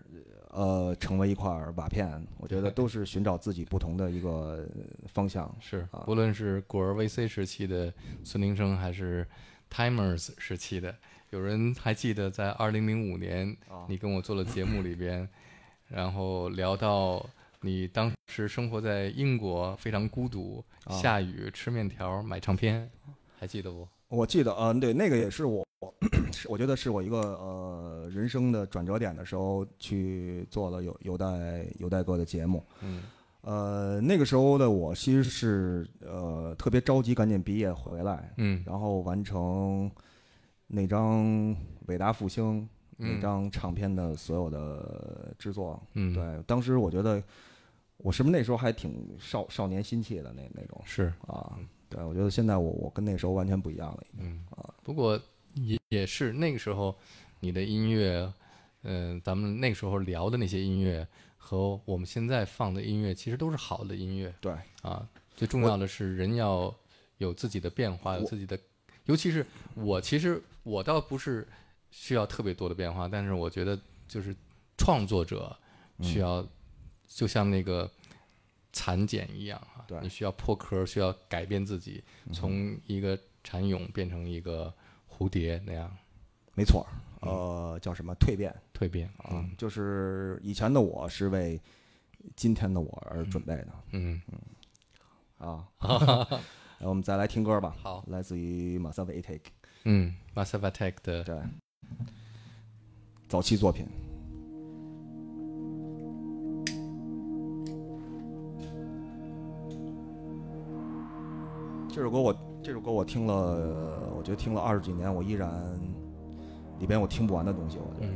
呃成为一块瓦片，我觉得都是寻找自己不同的一个方向。是啊，无论是果儿 VC 时期的孙宁生，还是 Timers 时期的，有人还记得在二零零五年啊。你跟我做了节目里边，然后聊到你当时生活在英国，非常孤独，啊下雨，吃面条，买唱片，还记得不？我记得，嗯、对，那个也是我，是我觉得是我一个呃人生的转折点的时候去做了有有待有待哥的节目。嗯呃，那个时候的我其实是呃特别着急，赶紧毕业回来，嗯然后完成那张《伟大复兴》那嗯张唱片的所有的制作。嗯，，对，当时我觉得我是不是那时候还挺少少年心气的那那种是，啊？对，我觉得现在我我跟那时候完全不一样了。嗯啊，不过也也是那个时候你的音乐，嗯、咱们那个时候聊的那些音乐和我们现在放的音乐，其实都是好的音乐对，啊。最重要的是人要有自己的变化，有自己的，尤其是我，其实我倒不是需要特别多的变化，但是我觉得就是创作者需要，就像那个蚕茧一样啊，对你需要破壳，需要改变自己，从一个蚕蛹变成一个蝴蝶那样没错。呃，叫什么蜕变蜕变啊？嗯就是以前的我是为今天的我而准备的。嗯，啊，然后我们再来听歌吧。好来自于马萨维 Attack，嗯 s i v Attack 的对，早期作品。这首歌我这首歌我听了，我觉得听了二十几年，我依然里边我听不完的东西。我觉得，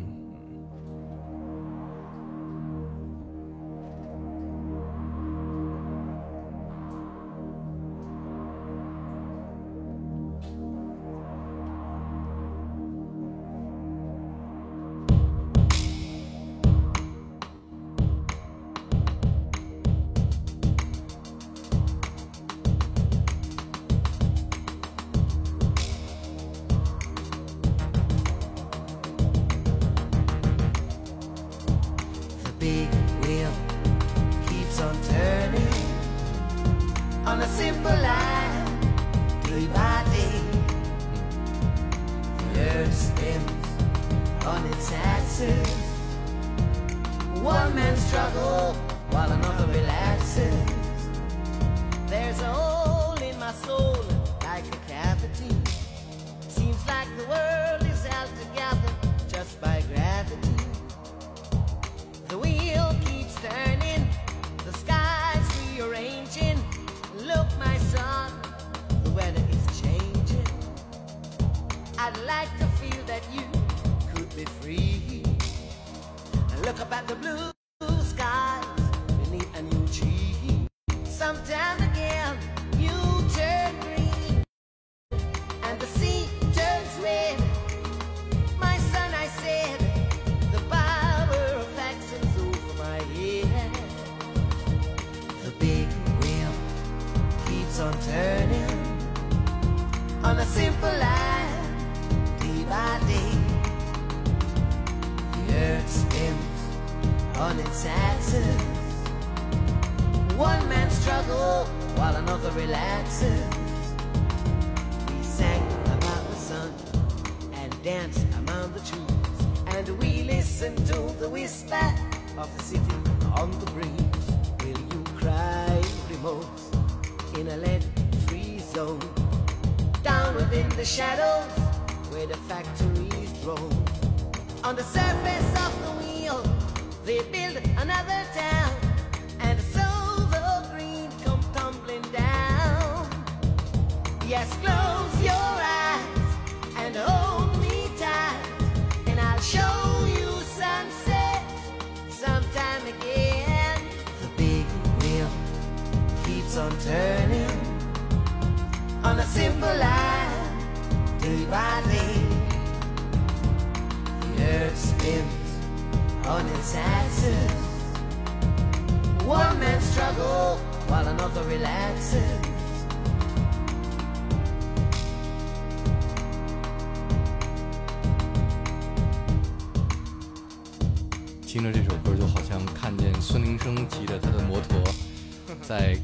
在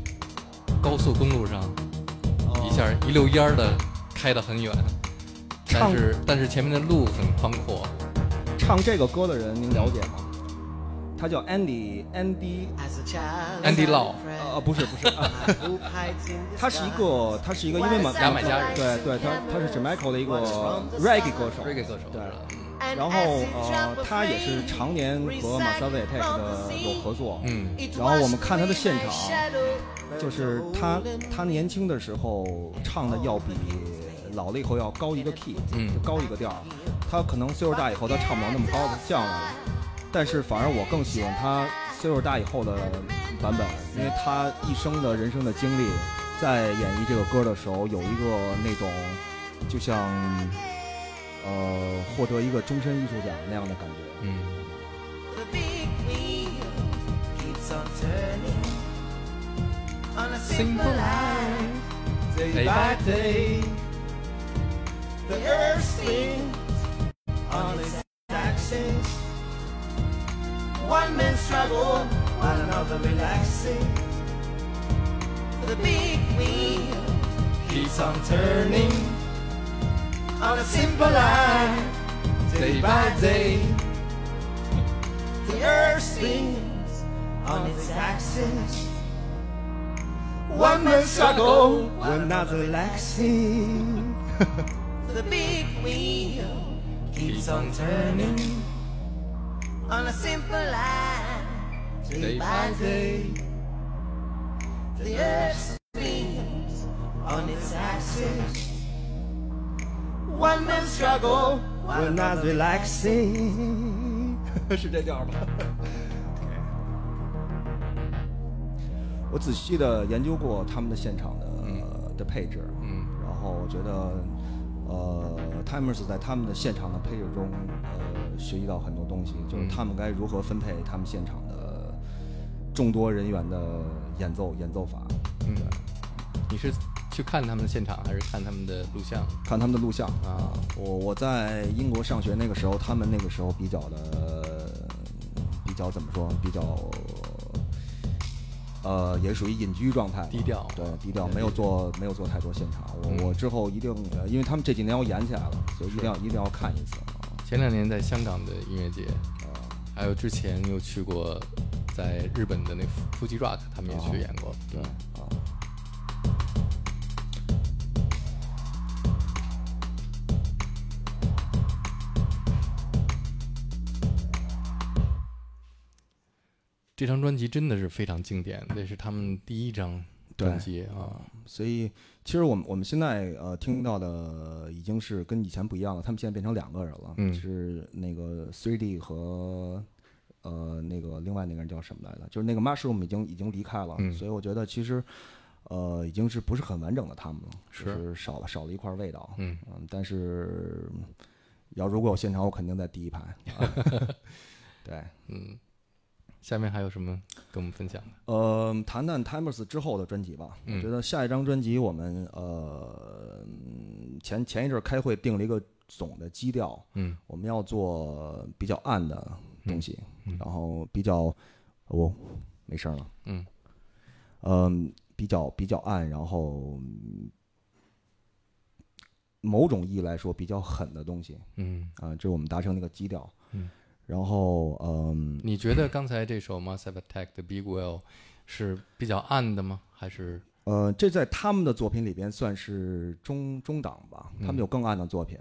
高速公路上一下一溜烟儿的开得很远，但是但是前面的路很宽阔。唱这个歌的人您了解吗？他叫 Andy Andy，As a child, Andy Lau 呃不是不是，他是一个他是一个因为嘛牙买加人对对，他他是 Jamaica 的一个 reggae 歌手。Reggae 歌手对。是吧？嗯。And 然后呃他也是常年和马萨维 Attack 的有合作，嗯。然后我们看他的现场就是他他年轻的时候唱的要比老了以后要高一个 key，嗯。就高一个调儿。他可能岁数大以后他唱不了那么高的降来了，但是反而我更喜欢他岁数大以后的版本，因为他一生的人生的经历，在演绎这个歌的时候有一个那种就像呃获得一个终身艺术奖那样的感觉。嗯，The big wheel keeps on turning on a simple line, day by day. The earth spins on its axis. One man struggles while another relaxing. The big wheel keeps on turning on a simple line, day by day. The earth spins on its axis. One man struggle, another relaxing. the big wheel keeps on turning on a simple line, day by day. The earth spins on its axis. One man struggle, another relaxing. 是这调儿吧？我仔细的研究过他们的现场的、的配置，嗯，然后我觉得，呃，Timers 在他们的现场的配置中，呃，学习到很多东西，就是嗯他们该如何分配他们现场的众多人员的演奏演奏法。嗯，你是去看他们的现场，还是看他们的录像？看他们的录像啊，我我在英国上学那个时候，他们那个时候比较的比较怎么说？比较呃，也属于隐居状态，低调对，低调，没有做没有做太多现场。我、嗯我之后一定，呃因为他们这几年要演起来了，所以一定要一定要看一次啊。前两年在香港的音乐节，啊还有之前又去过在日本的那 Fuji Rock，他们也去演过。对嗯啊，这张专辑真的是非常经典，那是他们第一张专辑啊。所以其实我们我们现在呃听到的已经是跟以前不一样了，他们现在变成两个人了，嗯是那个 Three D 和呃那个另外那个人叫什么来着？就是那个 Mushroom 已经已经离开了，嗯所以我觉得其实呃已经是不是很完整的他们了，是就是少了少了一块味道，嗯但是要如果有现场，我肯定在第一排，啊对。嗯，下面还有什么跟我们分享的？呃，谈谈 Timers 之后的专辑吧。嗯。我觉得下一张专辑我们呃嗯前前一阵儿开会定了一个总的基调，嗯。我们要做比较暗的、东西，嗯。然后比较哦没声了，嗯。嗯，比较比较暗，然后嗯某种意义来说比较狠的东西。嗯，啊，这是我们达成那个基调。嗯，然后嗯，你觉得刚才这首《Massive Attack》的《Big Will》是比较暗的吗？还是呃，这在他们的作品里边算是中中档吧，他们嗯有更暗的作品。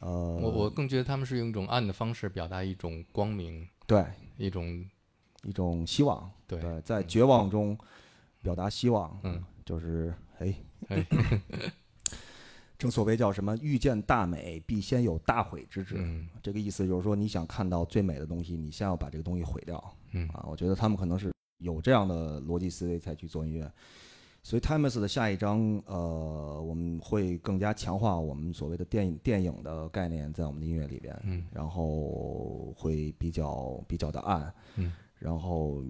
呃，我我更觉得他们是用一种暗的方式表达一种光明，对一种一种希望，对对，在绝望中表达希望，嗯，就是哎哎，正所谓叫什么“遇见大美，必先有大毁之志”。嗯这个意思就是说，你想看到最美的东西，你先要把这个东西毁掉。嗯啊，我觉得他们可能是有这样的逻辑思维才去做音乐。所以 Timeless 的下一章，呃，我们会更加强化我们所谓的电影电影的概念在我们的音乐里边，嗯然后会比较比较的暗，嗯，然后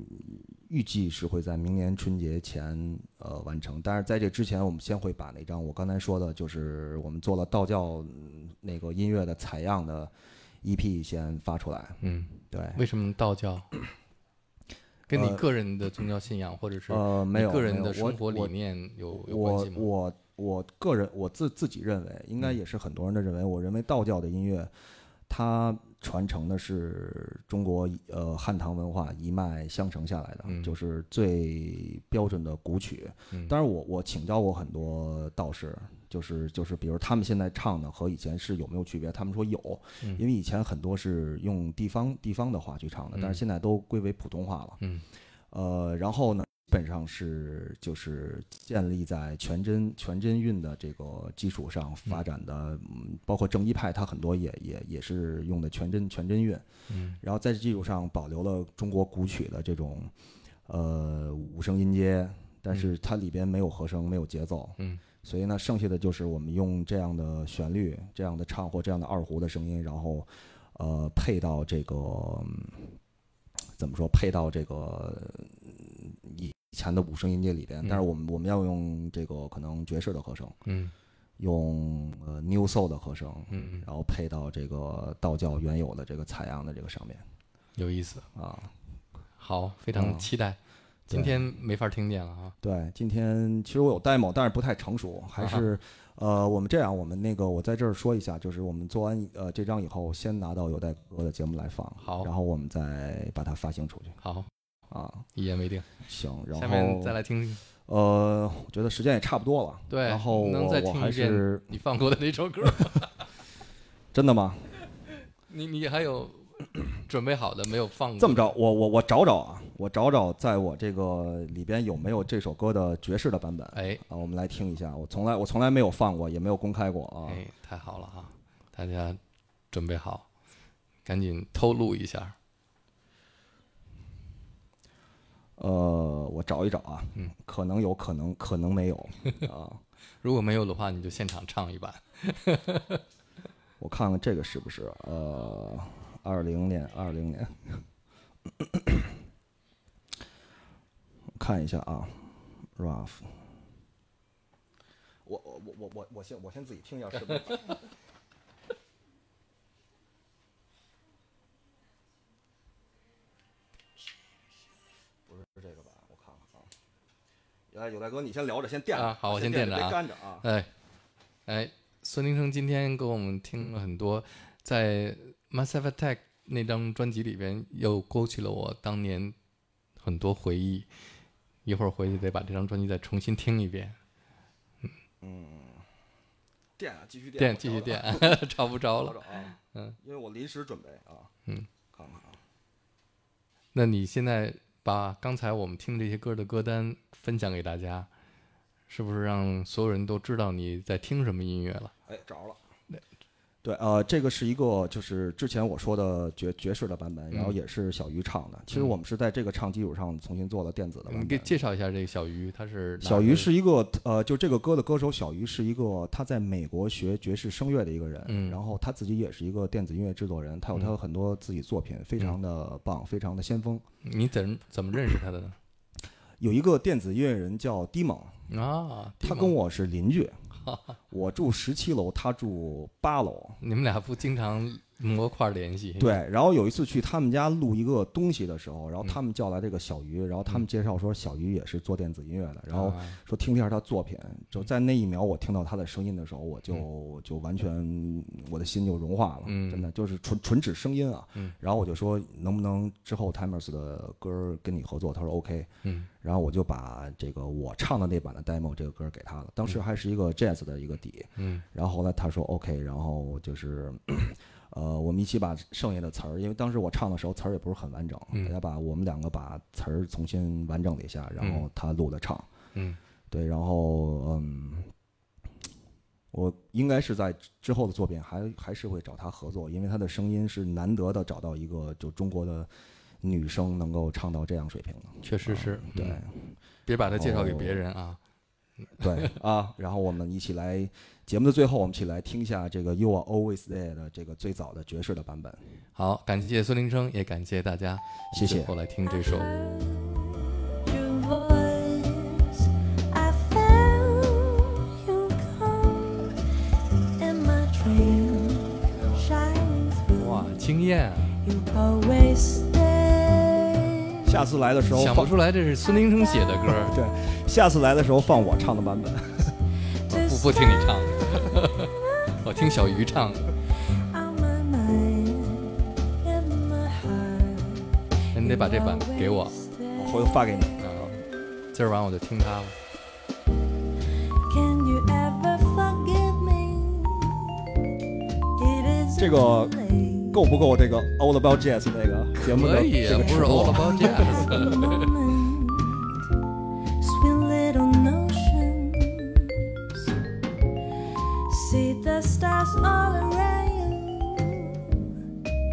预计是会在明年春节前呃完成。但是在这之前，我们先会把那张我刚才说的，就是我们做了道教嗯那个音乐的采样的 EP 先发出来。嗯，对，为什么道教？跟你呃个人的宗教信仰，或者是呃，没有个人的生活理念有有关系吗？我我个人我自自己认为，应该嗯也是很多人的认为，我认为道教的音乐，它传承的是中国呃汉唐文化一脉相承下来的，嗯就是最标准的古曲。嗯当然我，我请教过很多道士，就是就是，比如他们现在唱的和以前是有没有区别？他们说有，嗯因为以前很多是用地方地方的话去唱的，但嗯是现在都归为普通话了。嗯呃，然后呢，基本上是就是建立在全真全真韵的这个基础上发展的，嗯，包括正一派，它很多也也也是用的全真全真韵，嗯。然后在这基础上保留了中国古曲的这种呃五声音阶，但是它里边没有和声，没有节奏，嗯。所以呢，剩下的就是我们用这样的旋律、这样的唱或这样的二胡的声音，然后呃配到这个嗯怎么说？配到这个前的五声音阶里边，但是嗯。我们我们要用这个可能爵士的和声，嗯。用呃 New Soul 的和声，嗯嗯，然后配到这个道教原有的这个采样的这个上面。有意思，啊。好，非常嗯。期待。今天没法听见了啊，对，今天其实我有 demo，但是不太成熟，还是、呃，我们这样，我们那个我在这儿说一下，就是我们做完呃这张以后，先拿到有待哥的节目来放，好。然后我们再把它发行出去。好，啊。一言为定。行，然后下面再来听听呃，我觉得时间也差不多了，对然后我我还听一遍是你放过的那首歌，真的吗？你你还有准备好的没有放过？这么着，我我我找找啊，我找找在我这个里边有没有这首歌的爵士的版本哎啊，我们来听一下。我从来我从来没有放过，也没有公开过啊。哎，太好了啊！大家准备好，赶紧偷录一下。呃，我找一找啊，嗯，可能有可能可能没有 啊，如果没有的话，你就现场唱一版。我看看这个是不是呃，二零年二零年，我看一下啊，rough，我我我我我我先我先自己听一下是不是？不是这个吧？我看看啊。来，有大哥，你先聊着，先垫着啊好我先垫垫着啊别干着啊。哎，哎，孙林生今天给我们听了很多，在《Massive Attack》那张专辑里边，又勾起了我当年很多回忆。一会儿回去得把这张专辑再重新听一遍，嗯嗯垫啊，继续垫，垫继续垫找，找不着了。嗯，因为我临时准备啊，嗯，看看啊，那你现在把刚才我们听这些歌的歌单分享给大家，是不是让所有人都知道你在听什么音乐了？哎，着了。对，呃，这个是一个就是之前我说的爵爵士的版本，然后嗯也是小鱼唱的。其实嗯我们是在这个唱基础上重新做了电子的版本你给。介绍一下这个小鱼，他是小鱼是一个呃，就这个歌的歌手小鱼是一个他在美国学爵士声乐的一个人，嗯然后他自己也是一个电子音乐制作人，他有他嗯有很多自己作品，非常的棒，非常的先锋。你怎怎么认识他的呢？有一个电子音乐人叫低猛，啊，他跟我是邻居，我住十七楼，他住八楼。你们俩不经常模块联系。对，然后有一次去他们家录一个东西的时候，然后嗯。他们叫来这个小鱼，然后他们介绍说小鱼也是做电子音乐的，然后啊。说听一下他作品，就在那一秒我听到他的声音的时候，我就就完全我的心就融化了，嗯。真的就是纯纯指声音啊。嗯然后我就说能不能之后 Timers 的歌跟你合作，他说 OK。嗯。然后我就把这个我唱的那版的 demo 这个歌给他了，当时还是一个 jazz 的一个底，嗯。然后后来他说 OK，然后就是，呃，我们一起把剩下的词儿，因为当时我唱的时候词儿也不是很完整，嗯。大家把我们两个把词儿重新完整了一下，然后嗯。他录的唱，嗯。对，然后嗯，我应该是在之后的作品还还是会找他合作，因为他的声音是难得的找到一个就中国的女生能够唱到这样水平的，确实是啊对。嗯。别把他介绍给别人啊。对啊，然后我们一起来节目的最后，我们一起来听一下这个 You Are Always There 的这个最早的爵士的版本。好，感谢孙林生，也感谢大家。谢谢最后来听这首。I felt you 艳啊！下次来的时候放想不出来这是孙林生写的歌，对，下次来的时候放我唱的版本。不不听你唱的，我听小鱼唱。My heart. 你得把这版给我，我回头发给你。然后今儿晚上我就听它了。Can you ever forgive me? It is 这个够不够这个 All About Jazz 那个节目的这个尺度？stars all around you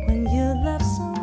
when you love someone.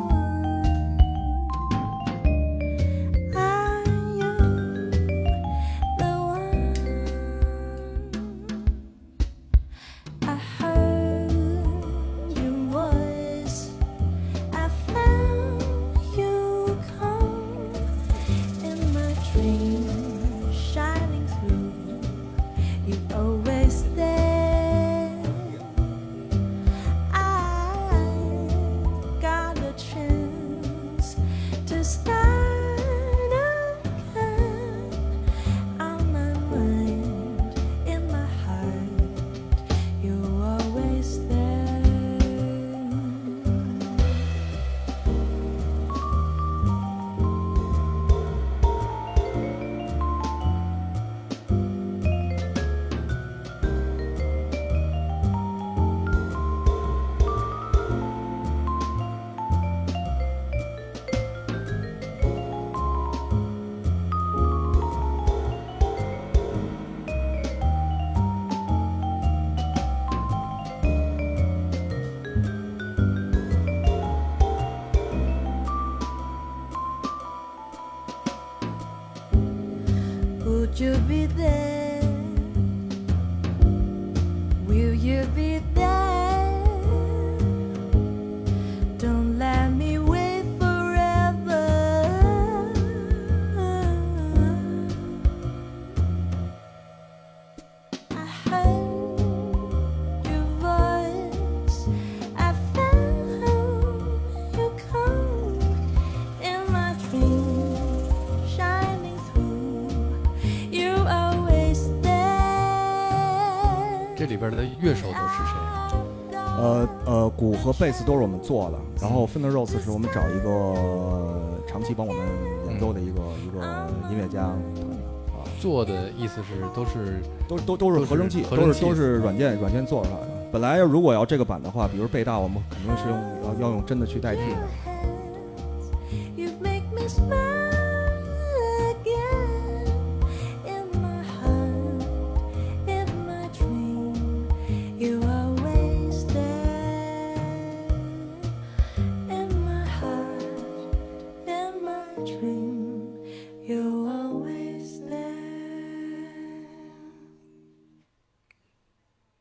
和贝斯都是我们做的，然后 Fender Rose 是我们找一个长期帮我们演奏的一个一个音乐家，啊，做的意思是都是都都都是合成器，合成器都是都是软件软件做出来的。本来如果要这个版的话，比如贝大，我们肯定是用要要用真的去代替的。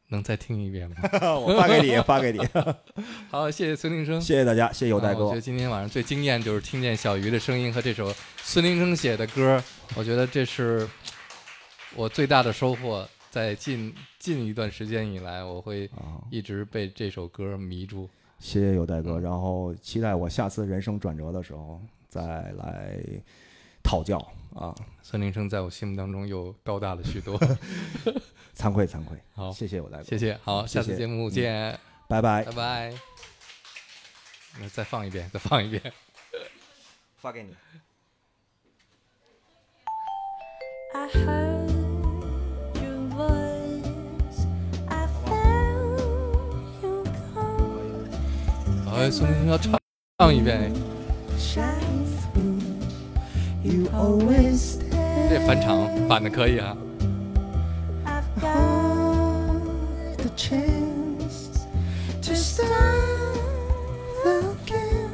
能再听一遍吗？我发给你，发给你。好，谢谢孙林生，谢谢大家，谢谢有代哥啊我觉得。今天晚上最惊艳就是听见小鱼的声音和这首孙林生写的歌，我觉得这是我最大的收获。在近近一段时间以来，我会啊一直被这首歌迷住。谢谢有代哥，然后期待我下次人生转折的时候再来讨教啊，孙林生在我心目当中又高大了许多。惭愧惭愧。好，谢谢我代哥，谢谢，好，谢谢下次节目见，拜拜拜。拜。那再放一遍，再放一遍。发给你。I heard your voice. I felt you come 哎，孙林生要唱唱一遍这 stay. 返场反的可以啊。I've got the chance to start again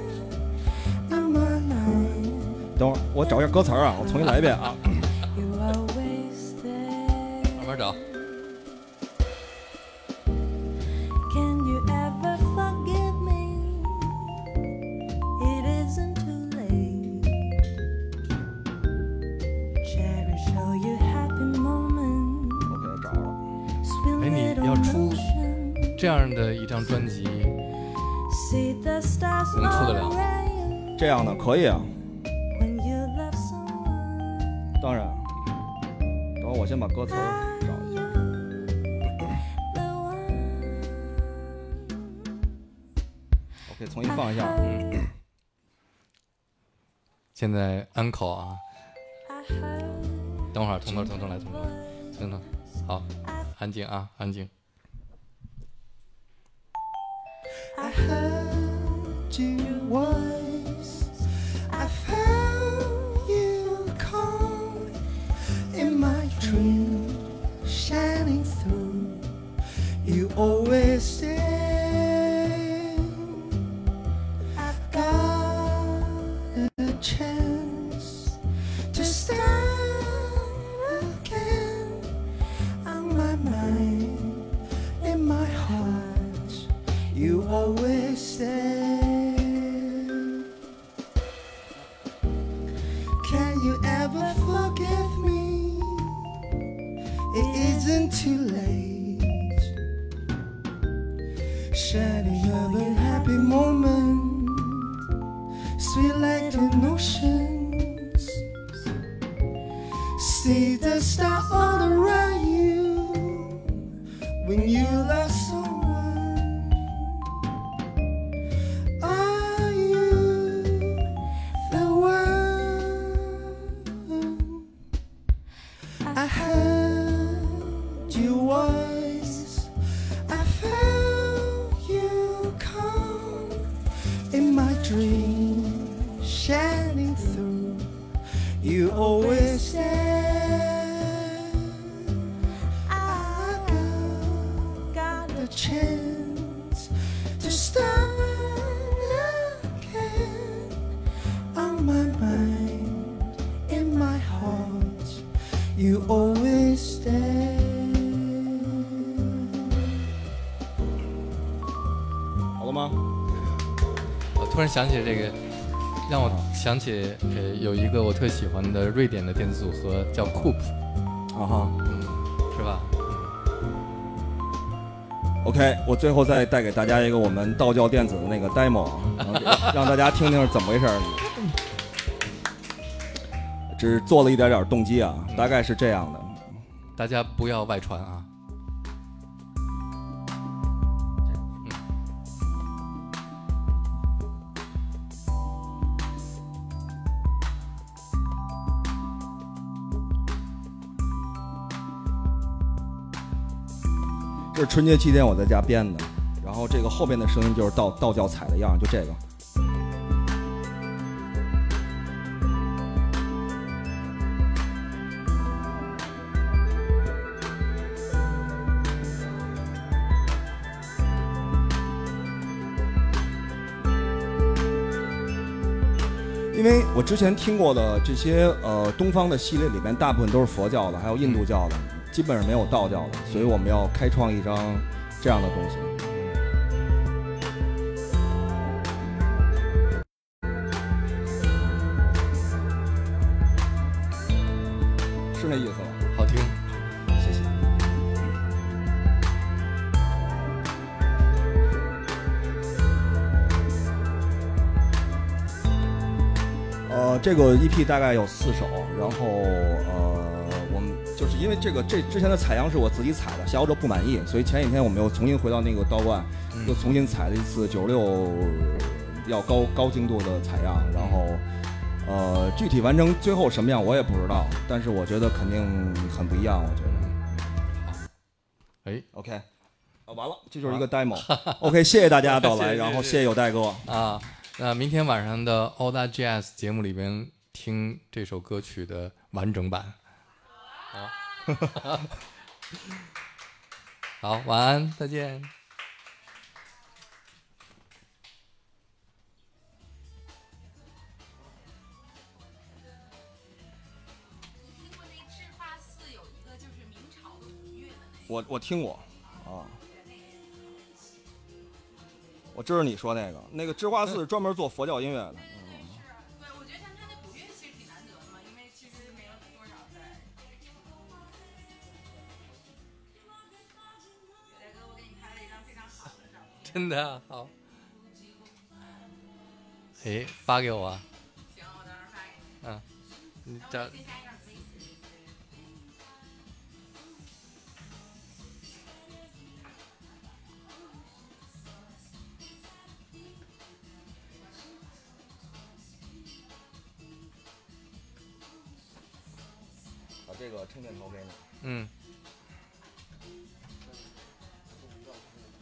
in my life. 等会儿我找一下歌词啊，我重新来一遍啊。慢慢找。这样的一张专辑能出得了 around 这样的可以啊.当然。等会我先把歌词找一下。OK，重新放一下。嗯现在安考啊等会儿从头从头来，从头来，从头。好，安静啊，安静。I heard your voice. I found you calm in my dream, shining through. You always stop. 想起这个，让我想起呃有一个我特喜欢的瑞典的电子组合叫 Coop，啊哈。嗯，是吧？OK，我最后再带给大家一个我们道教电子的那个 demo，让大家听听是怎么回事儿。只做了一点点动机啊，大概是这样的。大家不要外传啊。这是春节期间我在家编的，然后这个后边的声音就是道道教踩的样，就这个。因为我之前听过的这些呃东方的系列里面，大部分都是佛教的，还有印度教的，基本上没有倒掉的所以我们要开创一张这样的东西。是那意思吗好听。谢谢。呃这个 ep 大概有四首然后呃因为这个这之前的采样是我自己采的，下欧洲不满意，所以前几天我们又重新回到那个道观，又重新采了一次九十六比较高高精度的采样，然后呃，具体完成最后什么样我也不知道，但是我觉得肯定很不一样，我觉得。哎，OK，啊，完了，这就是一个 demo。OK，谢谢大家的到来，然后谢谢有代哥。啊。那明天晚上的 All That Jazz 节目里边听这首歌曲的完整版。好，好，晚安，再见。我我听过，啊，我知道你说那个，那个智化寺是 专门做佛教音乐的。真的啊好。哎，发给我啊。行，我到时候发给你。嗯，你这接下一张可以写。把这个充电头给你。嗯，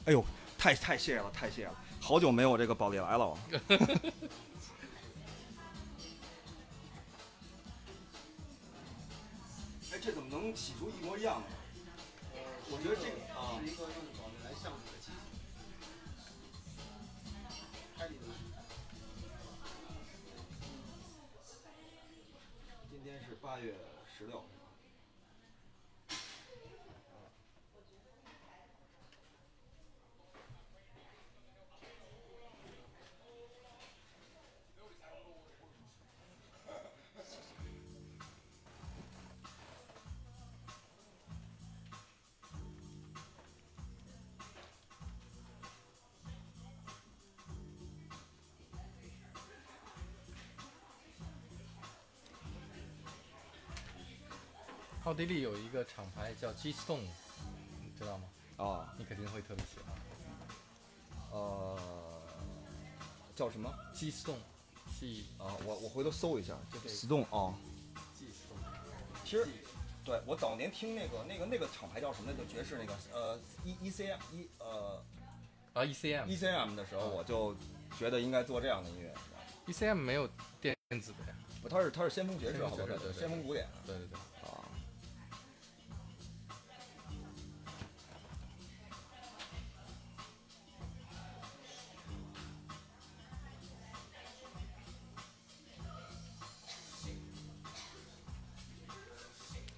哎呦，太太谢了，太谢了，好久没有这个宝利来了。哎，这怎么能洗出一模一样的？我觉得这个啊，是一个用宝丽来橡皮的机器。今天是八月十六。地利有一个厂牌叫 G Stone，你知道吗？啊，你肯定会特别喜欢。呃，叫什么？G Stone，G 啊，我我回头搜一下，Stone 啊。G Stone。其实，对我早年听那个那个那个厂牌叫什么？就爵士那个呃 E E C M 一呃啊 ECM E C M 的时候，我就觉得应该做这样的音乐。ECM 没有电子的呀。不，它是它是先锋爵士，好多爵士对对先锋古典。对对对。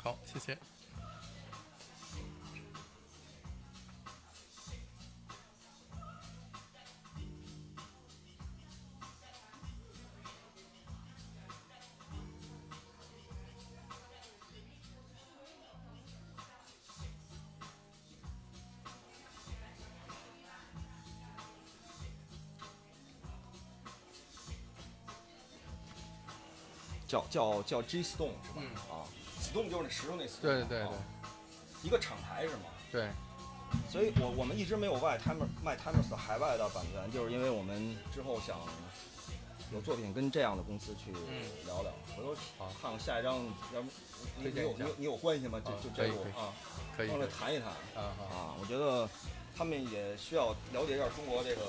好，谢谢。叫叫叫 G Stone 是吧？嗯啊，Stone 就是那石头那 Stone 对对对啊一个厂牌是吗？对。所以我我们一直没有外 Timer 卖 Timers 的海外的版权，就是因为我们之后想有作品跟这样的公司去聊聊。回头看看下一张，要不你你有你有你有关系吗？就啊就这个啊，可以可以谈一谈啊啊，我觉得他们也需要了解一下中国这个。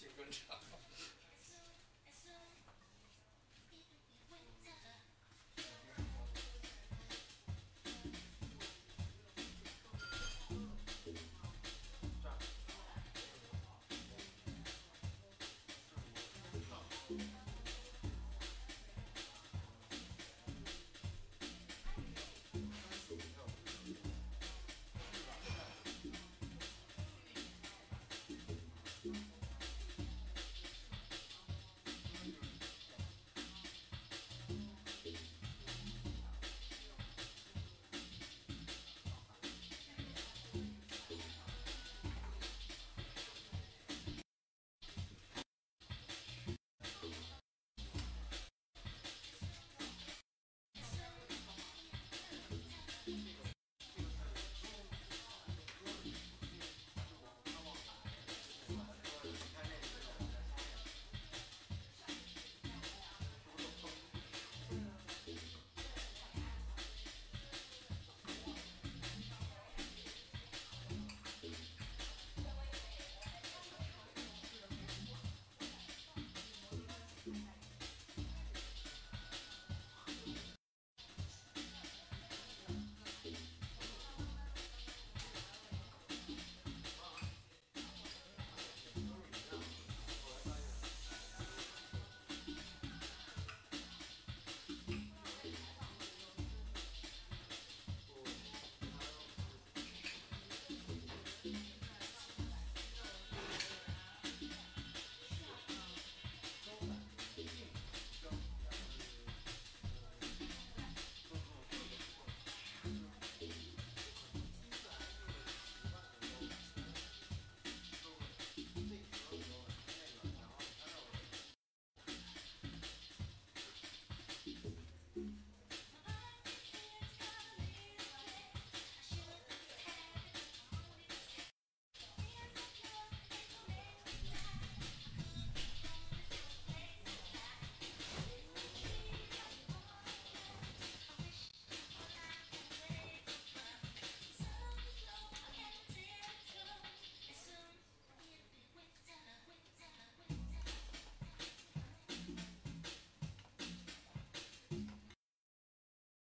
新专场。